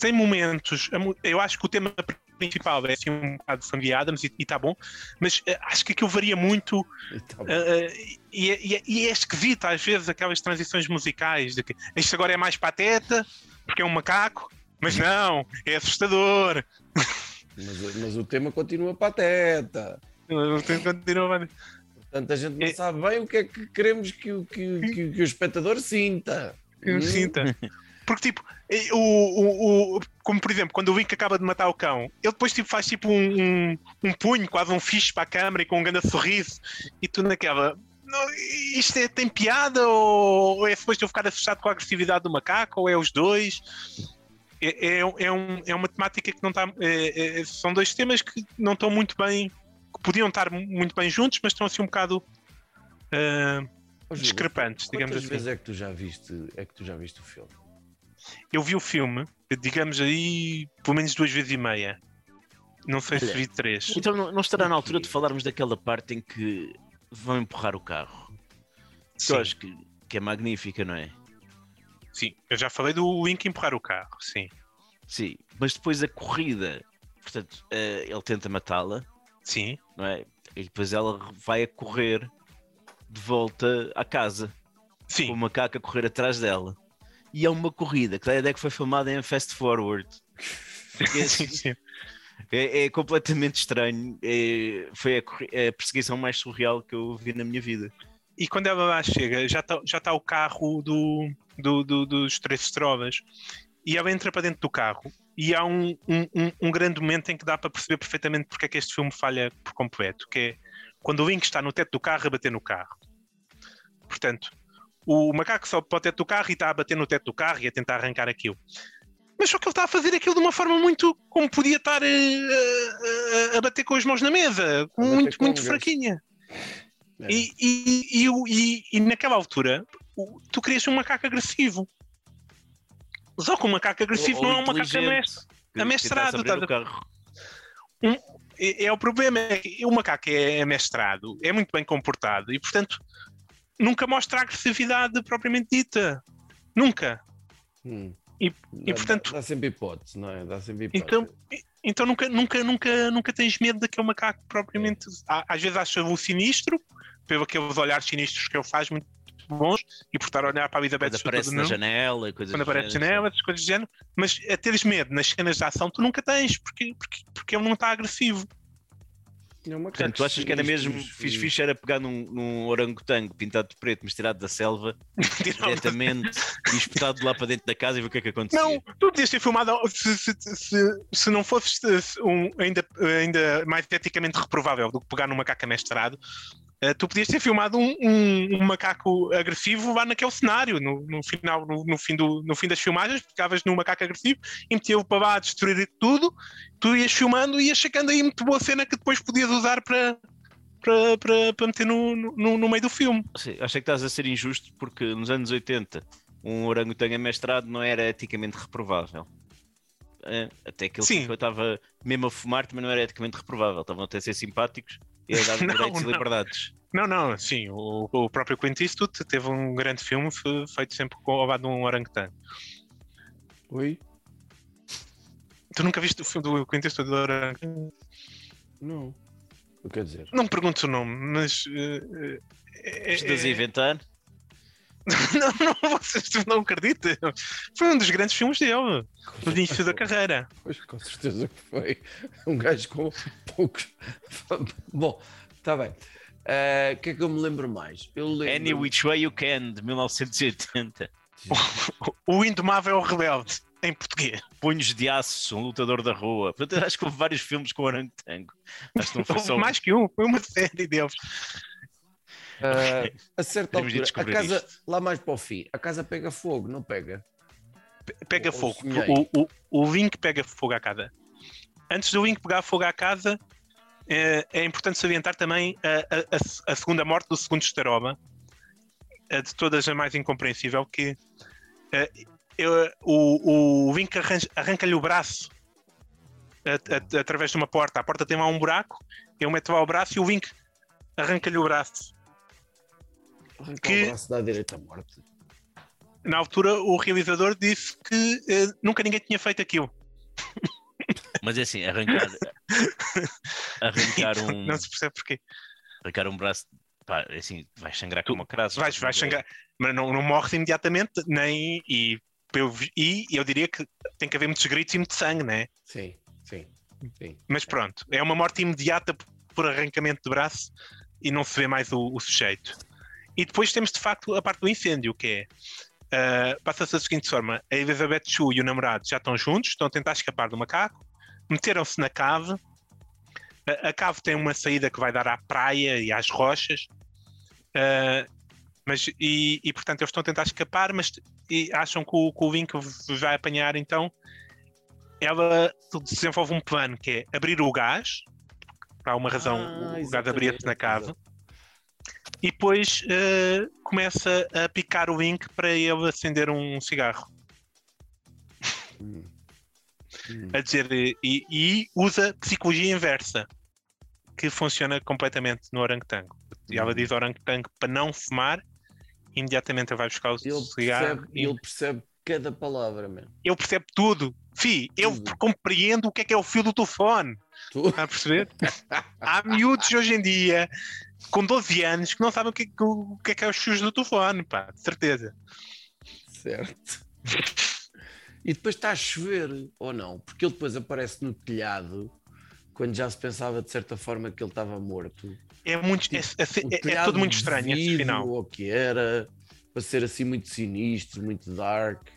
tem momentos. Eu acho que o tema principal é assim um bocado Family Adams e está bom, mas eh, acho que aquilo varia muito E tá eh, e, é- e é- e é esquisito às vezes aquelas transições musicais de que isto agora é mais pateta porque é um macaco, mas não, é assustador. Mas, mas o tema continua pateta. Continua- Portanto, a gente não É- sabe bem o que é que queremos que, o- que, que, que o espectador sinta. Hum? sinta. Porque, tipo, o, o, o- como por exemplo, quando o Wink acaba de matar o cão, ele depois tipo, faz tipo um, um, um punho, quase um fixe para a câmara e com um grande sorriso, e tu naquela. "Não, Isto é, tem piada ou, ou é suposto eu ficar assustado com a agressividade do macaco ou é os dois? É, é, é, um- é uma temática que não está. é- é- são dois temas que não estão muito bem. que podiam estar muito bem juntos, mas estão assim um bocado Júlio, discrepantes, digamos Quantas assim. vezes é que tu já viste, é que tu já viste o filme? Eu vi o filme, digamos aí, pelo menos duas vezes e meia. Não sei se Olha, vi três. Então não, não estará na altura de falarmos daquela parte em que vão empurrar o carro. Que Sim, eu acho que, que é magnífica, não é? sim, eu já falei do Wink empurrar o carro, sim. Sim, mas depois a corrida, portanto, eh, ele tenta matá-la, Sim, não é? E depois ela vai a correr de volta à casa, com o sim, macaco a correr atrás dela. E é uma corrida que ideia que foi filmada em fast forward. Porque sim, sim. É, é completamente estranho. É- foi a, a perseguição mais surreal que eu vi na minha vida. E quando ela lá chega, já está já tá o carro do, do, do- dos três estrovas. E ela entra para dentro do carro. E há um, um, um- um grande momento em que dá para perceber perfeitamente porque é que este filme falha por completo, que é quando o Wink está no teto do carro a bater no carro. Portanto, o macaco sobe para o teto do carro e está a bater no teto do carro e a tentar arrancar aquilo. Mas só que ele está a fazer aquilo de uma forma muito como podia estar eh, a, a- a bater com as mãos na mesa, muito, com muito um fraquinha. É. E, e, e, e- e naquela altura, tu querias um macaco agressivo. Só que um macaco agressivo Ou- não ou é um macaco amestrado, tá- o carro. É, é o problema, é que o macaco é amestrado, é muito bem comportado e, portanto, nunca mostra a agressividade propriamente dita. Nunca. Hum. E- Dá- e, portanto- Dá, dá sempre hipótese, não é? Dá sempre hipótese. Então, então nunca, nunca, nunca, nunca tens medo daquele macaco propriamente. Á- Às vezes achas-o sinistro, pelo aqueles olhares sinistros que ele faz, muito bons, e por estar a olhar para a Elizabeth Quando aparece na janela e coisas quando do aparece na género, janela, essas coisas do género, mas a teres medo nas cenas de ação tu nunca tens, porque, porque, porque ele não está agressivo. Portanto, tu achas que era mesmo fixe, fixe era pegar num, num orangotango pintado de preto, mas tirado da selva, diretamente e espetado de lá para dentro da casa e ver o que é que acontecia? Não, tu podias ter filmado se, se, se, se não fosse um, ainda, ainda mais eticamente reprovável do que pegar num macaco amestrado, tu podias ter filmado um, um, um, macaco agressivo lá naquele cenário, no, no final, no, no, fim do, no fim das filmagens, ficavas num macaco agressivo e metia-o para lá a destruir tudo, tu ias filmando e ias chegando aí muito boa cena que depois podias usar para, para, para, para meter no, no, no meio do filme. Sim, acho que estás a ser injusto porque nos anos 80 um orangotango amestrado não era eticamente reprovável. É, até que ele estava mesmo a fumar também não era eticamente reprovável. Estavam até a ser simpáticos e a direitos não. e liberdades. Não, não, sim, o, o próprio Clint Eastwood teve um grande filme feito sempre com o lado de um orangotango. Oi? Tu nunca viste o filme do Clint Eastwood do orangotango? Não. O que quer dizer? Não me perguntes o nome, mas. Uh, é, Estás a inventar? não, não, vocês não acreditam. Foi um dos grandes filmes dele, no início da carreira. Pois, com certeza que foi. Um gajo com poucos. Bom, está bem. Eh, o uh, que é que eu me lembro mais? Eu lembro... Any Which Way You Can, de 1980. o Indomável Rebelde em português. Punhos de Aço, um lutador da rua. Portanto, acho que houve vários filmes com orangotango. Acho que não foi só mais que um, foi uma série deles. Uh, a certa altura, a casa, isto. lá mais para o fim, a casa pega fogo, não pega? Pega o, fogo. O, o, o Link pega fogo à casa. Antes do Link pegar fogo à casa, é, é importante salientar também a, a, a, segunda morte do segundo Staroma, a de todas a mais incompreensível, que uh, eu, o, o Link arranca-lhe o braço através de uma porta. A porta tem lá um buraco, ele mete lá o braço e o Link arranca-lhe o braço. Arrancar que, o braço da direita morte. Na altura, o realizador disse que uh, nunca ninguém tinha feito aquilo. Mas é assim, arrancar, arrancar um. Não se percebe porquê. Arrancar um braço, pá, é assim, vai sangrar como uma crase. Vais, vais sangrar, mas não, não morres imediatamente, nem. E eu, e eu diria que tem que haver muitos gritos e muito sangue, né? Sim, sim, sim. Mas pronto, é uma morte imediata por arrancamento de braço e não se vê mais o, o sujeito. E depois temos de facto a parte do incêndio, que é uh, passa-se da seguinte forma: a Elizabeth Chu e o namorado já estão juntos, estão a tentar escapar do macaco, meteram-se na cave. A, a cave tem uma saída que vai dar à praia e às rochas. Uh, mas, e, e, portanto eles estão a tentar escapar, mas acham que o, que o Link vai apanhar então. Ela desenvolve um plano que é abrir o gás, por alguma razão ah, o gás abria-se na cave, e depois uh, começa a picar o Link para ele acender um cigarro. Hum. Hum. a dizer, e, e, usa psicologia inversa, que funciona completamente no orangotango. E ela hum. diz ao orangotango para não fumar imediatamente ele vai buscar o ele cigarro. Percebe, e... Ele percebe cada palavra, mesmo. Ele percebe tudo. Fi, eu compreendo o que é que é o fio do telefone. Tu? Está a perceber? Há miúdos hoje em dia, com 12 anos, que não sabem o que, é, o que é que é os fios do telefone, pá, de certeza. Certo. E depois está a chover, ou não? Porque ele depois aparece no telhado quando já se pensava de certa forma que ele estava morto. É, muito, é, é, é, é tudo muito estranho esse final. O que era, para ser assim muito sinistro, muito dark.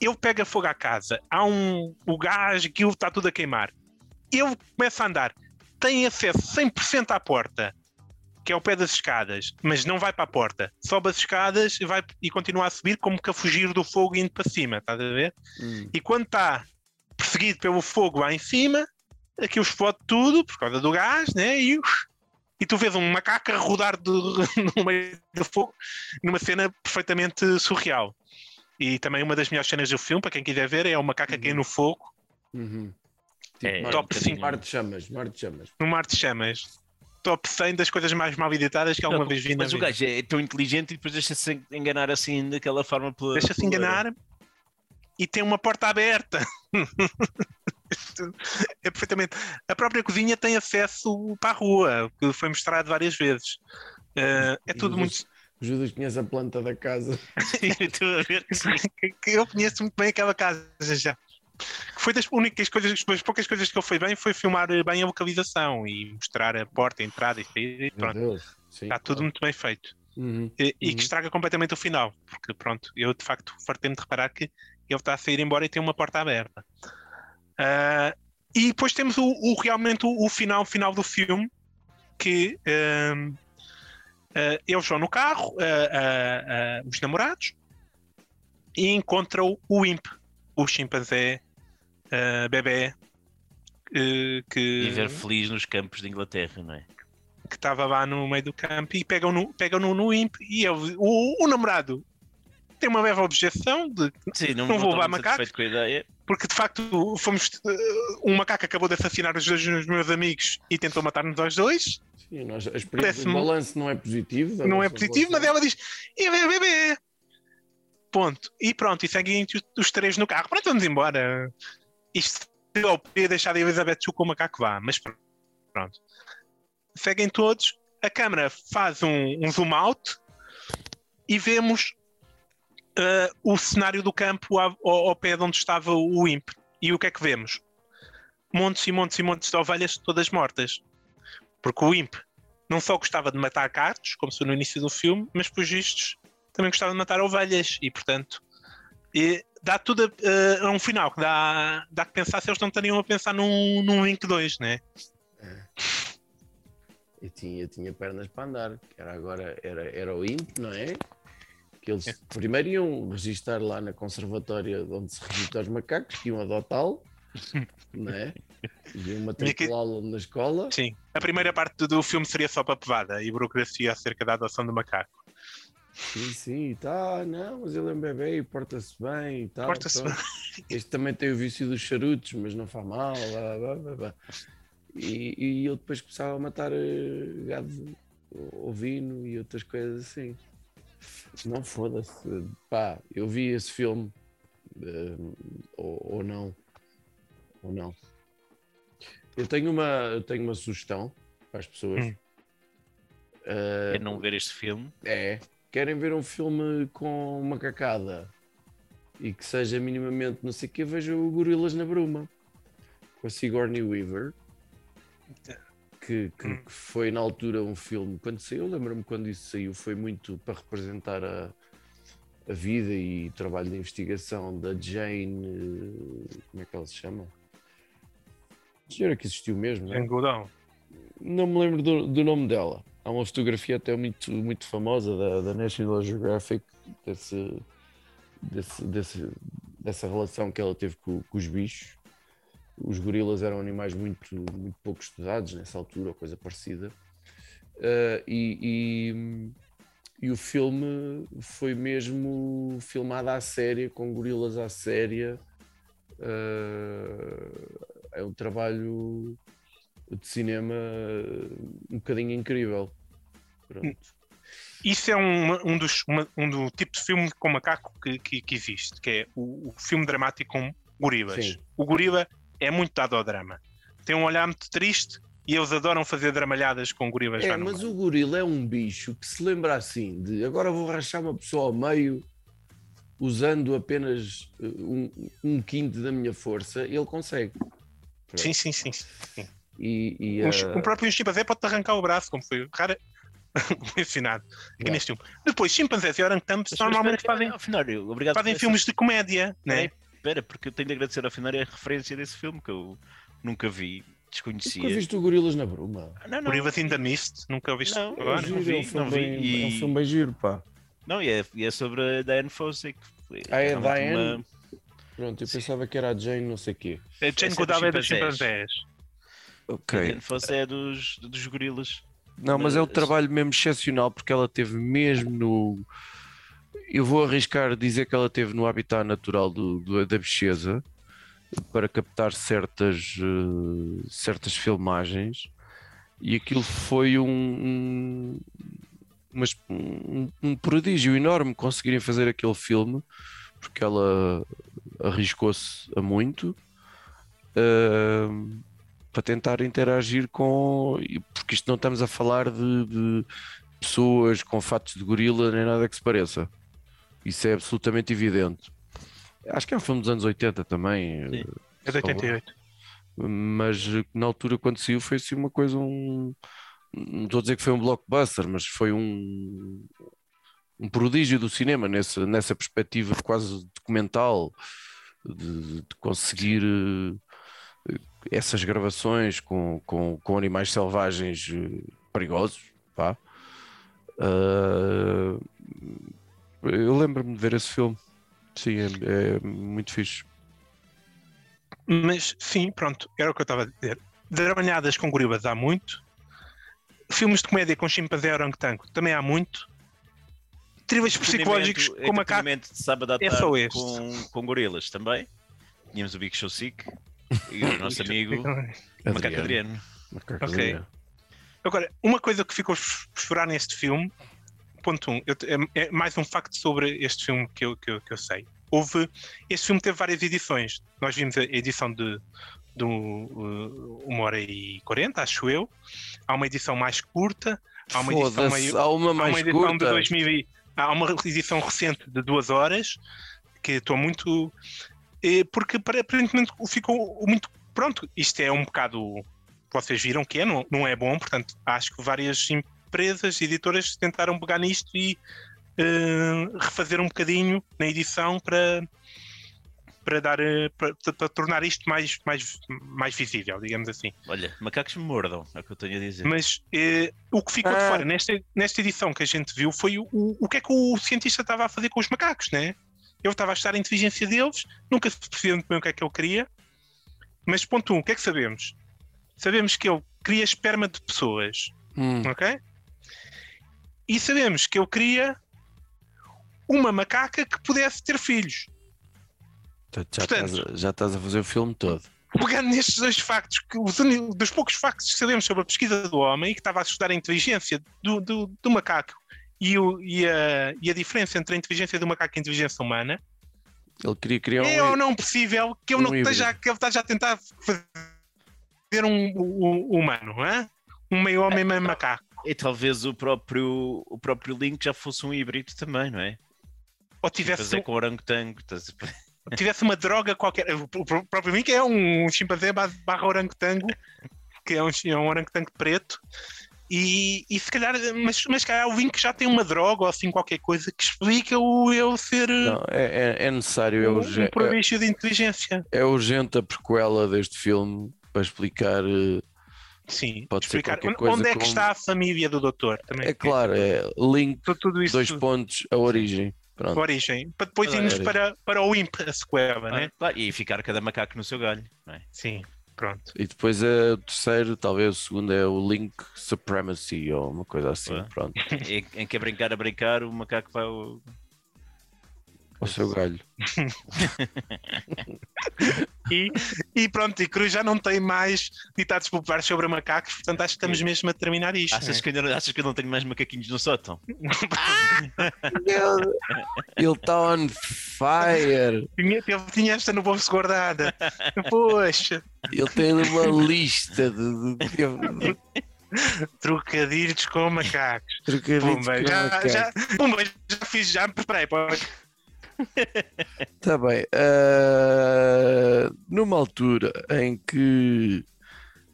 Ele pega fogo à casa, há um o gás, aquilo está tudo a queimar. Ele começa a andar, tem acesso 100% à porta, que é o pé das escadas, mas não vai para a porta. Sobe as escadas e, vai, e continua a subir como que a fugir do fogo indo para cima, estás a ver? Hum. E quando está perseguido pelo fogo lá em cima, aquilo explode tudo por causa do gás, né? E e tu vês um macaco a rodar de, no meio do fogo numa cena perfeitamente surreal. E também uma das melhores cenas do filme, para quem quiser ver, é o macaco uhum. aqui no fogo. Uhum. Tipo, é, top 5. Mar de chamas, mar de chamas. No mar de chamas. Top 100 das coisas mais mal editadas que alguma vez vi Mas o gajo é tão inteligente e depois deixa-se enganar assim daquela forma. Deixa-se enganar e tem uma porta aberta. é perfeitamente. A própria cozinha tem acesso para a rua, que foi mostrado várias vezes. Uh, é tudo muito. O Judas conhece a planta da casa. Estou a ver que, eu conheço muito bem aquela casa já. Que foi das únicas coisas, das poucas coisas que ele foi bem foi filmar bem a localização e mostrar a porta, a entrada e saída e pronto. Sim, Está tudo claro. muito bem feito. Uhum. E, e Uhum. que estraga completamente o final, porque pronto, eu de facto fartei-me de reparar que ele está a sair embora e tem uma porta aberta. Ah, e depois temos o, o- realmente o, o final, final do filme, que ahm, ah, eles vão no carro, os namorados, e encontram o Imp, o chimpanzé ah, bebê eh, que Viver feliz nos campos de Inglaterra, não é? que estava lá no meio do campo e pegam no, pegam no, no imp e ele, o, o namorado tem uma leve objeção de Sim, não, Não vou levar ideia. porque de facto fomos eh, um macaco acabou de assassinar os dois dos meus amigos e tentou matar-nos aos dois Sim, nós, o balanço não é positivo. não é positivo mas ela diz e bebê bebê ponto e pronto e seguem os, os três no carro pronto vamos embora isto eu podia deixar a Elizabeth Chu com o macaco vá mas pronto. Seguem todos a câmera faz um, um zoom out e vemos ah, o cenário do campo ao, ao- pé de onde estava o imp. E o que é que vemos? Montes e montes e montes de ovelhas todas mortas. Porque o imp não só gostava de matar cartos, como se no início do filme, mas por vistos também gostava de matar ovelhas. E, portanto, e dá tudo a, a um final que dá, dá que pensar se eles não estariam a pensar num, num Link 2, né? Eu tinha, eu tinha pernas para andar, que era agora era, era o INPE, não é? Que eles primeiro iam registar lá na conservatória onde se registra os macacos, que iam adotá-lo, não é? Iam matriculá-lo na escola. Sim. A primeira parte do- do filme seria só papelada e burocracia acerca da adoção do macaco. Sim, sim, tá, não, mas ele é um bebê e porta-se bem e tal. Porta-se pronto. Este também tem o vício dos charutos, mas não faz mal. Blá, blá, blá. E, e ele depois começava a matar eh, gado ovino e outras coisas assim. Não foda-se. Pá, eu vi esse filme. eh, ou, ou não. Ou não. Eu tenho uma, eu tenho uma sugestão para as pessoas. Hum. Eh, É não ver este filme. é, querem ver um filme com uma cacada e que seja minimamente não sei o que, vejam o Gorilas na Bruma com a Sigourney Weaver que, que- Hum. que foi na altura um filme, quando saiu, lembro-me quando isso saiu, foi muito para representar a, a vida e trabalho de investigação da Jane, eh, como é que ela se chama? A senhora que existiu mesmo, não é? Não me lembro do, do nome dela. Há uma fotografia até muito, muito famosa da, da National Geographic desse, desse, desse- dessa relação que ela teve com, com os bichos. Os gorilas eram animais muito, muito pouco estudados nessa altura, ou coisa parecida. Ah, e, e, e o filme foi mesmo filmado à séria, com gorilas à séria. Ah, é um trabalho de cinema um bocadinho incrível. Pronto. Isso é um, um dos uma- um do tipo de filme com macaco que, que, que existe, que é o, o filme dramático com gorilas. Sim. O gorila é muito dado ao drama. Tem um olhar muito triste e eles adoram fazer dramalhadas com gorilas É, mas o gorila é um bicho que se lembra assim de agora vou rachar uma pessoa ao meio usando apenas uh, um, um quinto da minha força, ele consegue. Sim, sim, sim. sim. E, e, Um, uh, um próprio chimpanzé pode-te arrancar o braço, como foi rara... mencionado aqui Yeah. neste filme. Depois, chimpanzés e orangutangos Mas normalmente fazem, final, obrigado fazem filmes de comédia, né? Espera, espera, porque eu tenho de agradecer ao final a referência desse filme que eu nunca vi, desconhecia. nunca viste o Gorilas na Bruma? Não, não, Gorilas in the Mist, nunca ouviste Não, eu giro, vi, é um filme não vi, bem- e- é um filme bem giro, pá. não e, é, e é sobre a Diane Fossey. que foi Ah, é realmente Diane? uma- Pronto, eu pensava que era a Jane não sei quê. A Jane é é dos chimpanzés. Chimpanzés. A Ok. Diane Fossey é dos, dos gorilas. Não, mas é um Mas- trabalho mesmo excepcional porque ela teve mesmo no. Eu vou arriscar dizer que ela teve no habitat natural do, do- da bicheza para captar certas, eh, certas filmagens e aquilo foi um, um, mas um, um prodígio enorme conseguirem fazer aquele filme porque ela arriscou-se a muito. eh, para tentar interagir com. Porque isto não estamos a falar de, de pessoas com fatos de gorila nem nada que se pareça. Isso é absolutamente evidente. Acho que é um filme dos anos 80 também. Sim. É de 88. mas na altura quando saiu foi assim uma coisa um não estou a dizer que foi um blockbuster mas foi um um prodígio do cinema nessa, nessa perspectiva quase documental de, de conseguir eh, essas gravações com, com, com animais selvagens eh, perigosos pá. Ah, eu lembro-me de ver esse filme sim, é, é muito fixe Mas sim, pronto, era o que eu estava a dizer. Dramalhadas com gorilas há muito. Filmes de comédia com chimpanzé orangotango também há muito. Thrillers psicológicos com macaco. entretenimento de sábado à É só este. com, com gorilas também. Tínhamos o Big Show Sick e o nosso amigo Macaco Adriano. Macaco Ok. Adriano. Agora, uma coisa que ficou por esperar neste filme, ponto um, eu é, é mais um facto sobre este filme que eu, que eu, que eu sei. Houve, este filme teve várias edições. Nós vimos a edição de, de uh, uma hora e 40, acho eu. Há uma edição mais curta, há uma edição meio, há uma há mais uma edição de curta. 2000 e- há uma edição recente de duas horas que estou muito porque para- aparentemente ficou muito pronto isto é um bocado vocês viram que é não, não é bom portanto acho que várias empresas editoras tentaram pegar nisto e eh, refazer um bocadinho na edição para para dar eh, para, para tornar isto mais mais mais visível digamos assim Olha, macacos me mordam, é o que eu tenho a dizer. mas eh, o que ficou de Ah. fora nesta, nesta edição que a gente viu foi o, o, o que é que o cientista estava a fazer com os macacos, né? Ele estava a estudar a inteligência deles, nunca se percebeu muito bem o que é que ele queria. Mas, ponto um, o que é que sabemos? Sabemos que ele cria esperma de pessoas, Hum, ok? E sabemos que ele cria uma macaca que pudesse ter filhos. já, portanto- estás, a- já estás a fazer o filme todo. pegando nestes dois factos, que os dos poucos factos que sabemos sobre a pesquisa do homem e que estava a estudar a inteligência do, do, do macaco e, o, e, a, e a diferença entre a inteligência do macaco e a inteligência humana, Ele queria criar um. é ou não possível que ele um não esteja, que ele esteja a tentar fazer um, um- um humano, hã? um meio homem, meio macaco. E talvez o próprio, o próprio Link já fosse um híbrido também, não é? Ou tivesse, Fazer com orangotango. estás ou tivesse uma droga qualquer. O próprio Mink é um chimpanzé barra barra orangotango, que é um, é um orangotango preto. E, e se calhar, mas, mas se calhar o Vink já tem uma droga ou assim qualquer coisa que explica o ele ser uh, Não, é, é- é necessário, é, um, urge- um prodígio de inteligência. é, é urgente a prequela deste filme para explicar. eh, Sim, Pode explicar onde, coisa onde é que como- está a família do doutor também. É claro, é link, Tudo, tudo isso, dois tudo, pontos, a origem. Pronto. a origem, para depois a irmos para, para o IMP, a sequela, né? Ah, claro, e ficar cada macaco no seu galho, não é? Sim, pronto. E depois é o terceiro, talvez o segundo é o Link Supremacy ou uma coisa assim. Ué. Pronto, Em, em que é brincar a brincar, o macaco vai ao seu galho. E, e pronto, e Cruz já não tem mais ditados populares sobre macacos, portanto acho que estamos mesmo a terminar isto. Achas né? que, eu não, achas que eu não tenho mais macaquinhos no sótão? Ele está on fire. Tinha, ele tinha esta no bolso guardada. Poxa, Ele tem uma lista de, de, de, de trocadilhos com macacos. trocadilhos Pumba, com já, macacos. já, pumba, já fiz, já me preparei. para- Está bem. ah, numa altura em que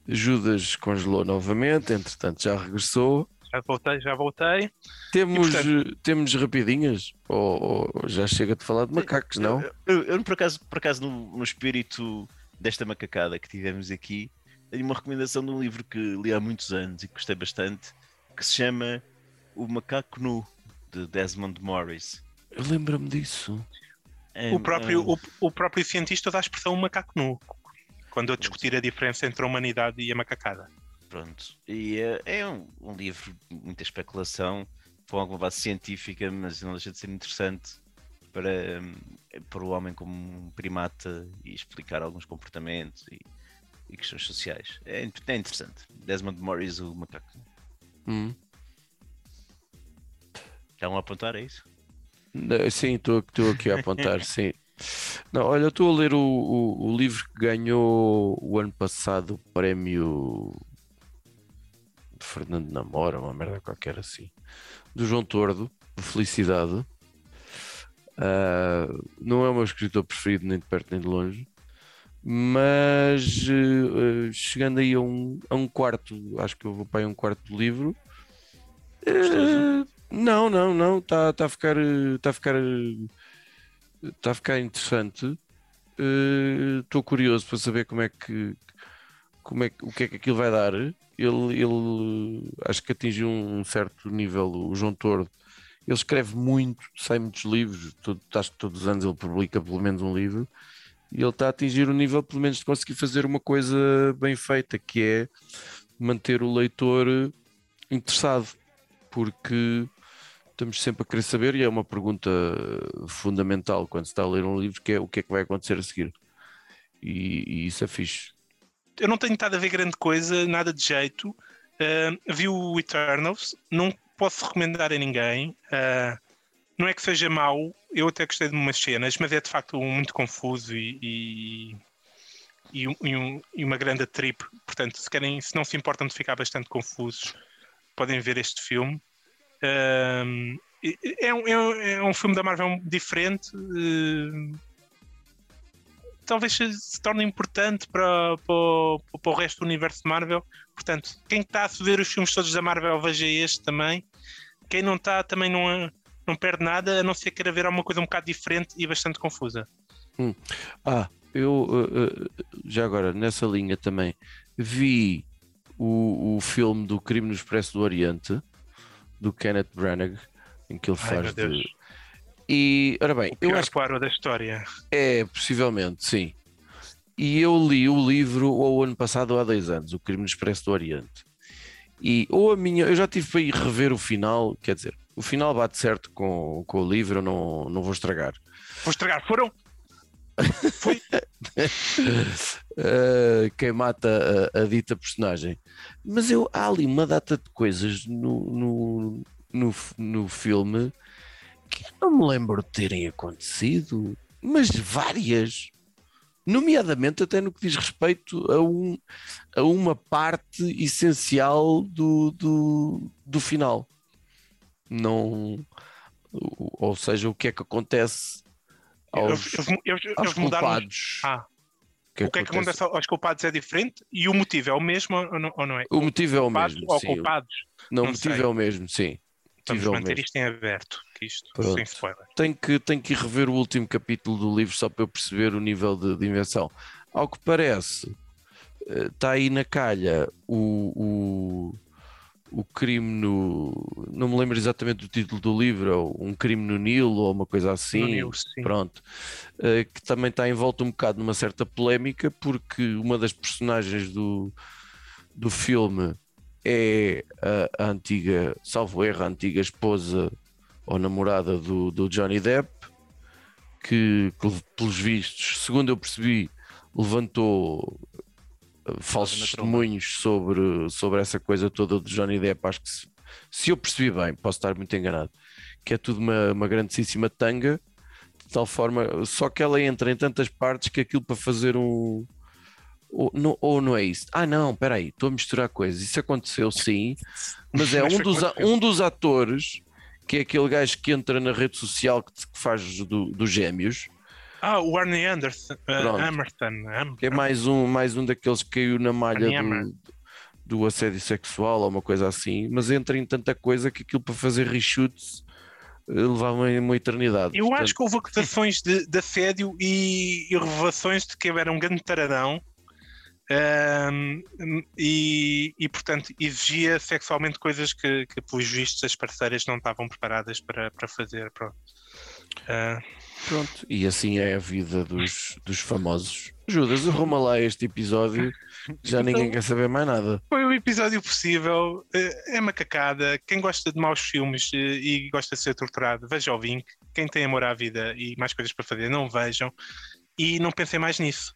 Judas congelou novamente, entretanto já regressou. Já voltei, já voltei. Temos, E, temos rapidinhas? Ou, ou já chega de falar de macacos, não? Eu, eu, por acaso, por acaso no, no espírito desta macacada que tivemos aqui, tenho uma recomendação de um livro que li há muitos anos e que gostei bastante, que se chama O Macaco Nu, de Desmond Morris. Eu lembro-me disso. É- O próprio, é- o, o próprio cientista dá a expressão macaco nu. Quando eu discutir a diferença entre a humanidade e a macacada. Pronto. E é, é um, um livro de muita especulação, com alguma base científica, mas não deixa de ser interessante para, hum, para o homem como um primata e explicar alguns comportamentos e, e questões sociais. É, é interessante. Desmond Morris, o macaco. Hum. Estão a apontar, é isso? Não, Sim, estou aqui a apontar, sim. Não, olha, eu estou a ler o, o, o livro que ganhou o ano passado o prémio de Fernando Namora, uma merda qualquer assim, do João Tordo, de Felicidade. Ah, não é o meu escritor preferido, nem de perto nem de longe, mas eh, eh, chegando aí a um, a um quarto, acho que eu vou para aí um quarto do livro. eh, não, não, não, está tá a ficar, está a ficar, está a ficar interessante. Estou curioso para saber como é que, como é o que é que aquilo vai dar. Ele, ele acho que atingiu um certo nível, o João Tordo. Ele escreve muito, sai muitos livros, todo, acho que todos os anos ele publica pelo menos um livro e ele está a atingir o nível, pelo menos, de conseguir fazer uma coisa bem feita, que é manter o leitor interessado, porque estamos sempre a querer saber, e é uma pergunta fundamental quando se está a ler um livro, que é o que é que vai acontecer a seguir. E, e isso é fixe. Eu não tenho estado a ver grande coisa, nada de jeito. Uh, vi o Eternals, não posso recomendar a ninguém. Uh, não é que seja mau, eu até gostei de umas cenas, mas é de facto muito confuso e, e, e, um- e um- e uma grande trip. Portanto, se, querem, se não se importam de ficar bastante confusos, podem ver este filme. É, um, é um- é um filme da Marvel diferente. uh, talvez se, torne importante para, para, o- para o resto do universo de Marvel. Portanto, quem está a ver os filmes todos da Marvel, veja este também. Quem não está, também não, não perde nada, a não ser queira ver alguma coisa um bocado diferente e bastante confusa. Ah, eu uh, uh, já agora nessa linha também vi o, o filme do Crime no Expresso do Oriente do Kenneth Branagh, em que ele Ai, faz de. E ora bem, O eu pior acho que Poirot da história. é possivelmente, sim. E eu li o livro ou o ano passado ou há dois anos, O Crime no Expresso do Oriente. E ou a minha, eu já tive para ir rever o final, quer dizer, o final bate certo com, com o livro, eu não, não vou estragar. Vou estragar. Foram. Foi. Uh, quem mata a, a dita personagem. Mas eu, há ali uma data de coisas no, no, no, no filme que eu não me lembro de terem acontecido, mas várias. Nomeadamente até no que diz respeito a, um, a uma parte essencial do, do, do final. Não, ou seja, o que é que acontece aos, Eles, eles, eles aos mudaram. culpados. Ah, o que é que acontece aos culpados é diferente e o motivo é o mesmo ou não, ou não é? O motivo é o Culpados mesmo, ou sim. culpados? Não, o Não motivo sei. é o mesmo, sim. O Vamos é o manter mesmo. isto em aberto, que isto Pronto. sem spoiler. Tenho que, tenho que ir rever o último capítulo do livro só para eu perceber o nível de, de invenção. Ao que parece, eh, está aí na calha o, o, o crime no. Não me lembro exatamente do título do livro, ou um crime no Nilo ou uma coisa assim. Nilo. Pronto. Eh, que também está envolto um bocado numa certa polémica, porque uma das personagens do, do filme é a, a antiga, salvo erro, a antiga esposa ou namorada do, do Johnny Depp, que, que, pelos vistos, segundo eu percebi, levantou falsos testemunhos sobre, sobre essa coisa toda do Johnny Depp. Acho que se, se eu percebi bem, posso estar muito enganado, que é tudo uma, uma grandíssima tanga, de tal forma, só que ela entra em tantas partes que aquilo para fazer um. Ou não, ou não é isso? Ah, não, espera aí, estou a misturar coisas. Isso aconteceu sim, mas é um dos, um dos atores que é aquele gajo que entra na rede social que, que faz do- dos gêmeos, Ah, o Arnie Anderson. uh. Emerson. Que é mais um, mais um daqueles que caiu na malha do, do assédio sexual ou uma coisa assim, mas entra em tanta coisa que aquilo para fazer reshoots eh, levava uma, uma eternidade. Eu Portanto, acho que houve acusações de, de assédio e, e revelações de que ele era um grande taradão. Ahm, e, e, portanto, exigia sexualmente coisas que, que, pelos vistos, as parceiras não estavam preparadas para, para fazer. Pronto. Ah, Pronto, e assim é a vida dos, dos famosos. Judas, arruma lá este episódio, já ninguém Então- quer saber mais nada. foi o episódio possível. eh, É macacada. Quem gosta de maus filmes eh, e gosta de ser torturado, veja o Vink. Quem tem amor à vida e mais coisas para fazer, não vejam. E não pensem mais nisso.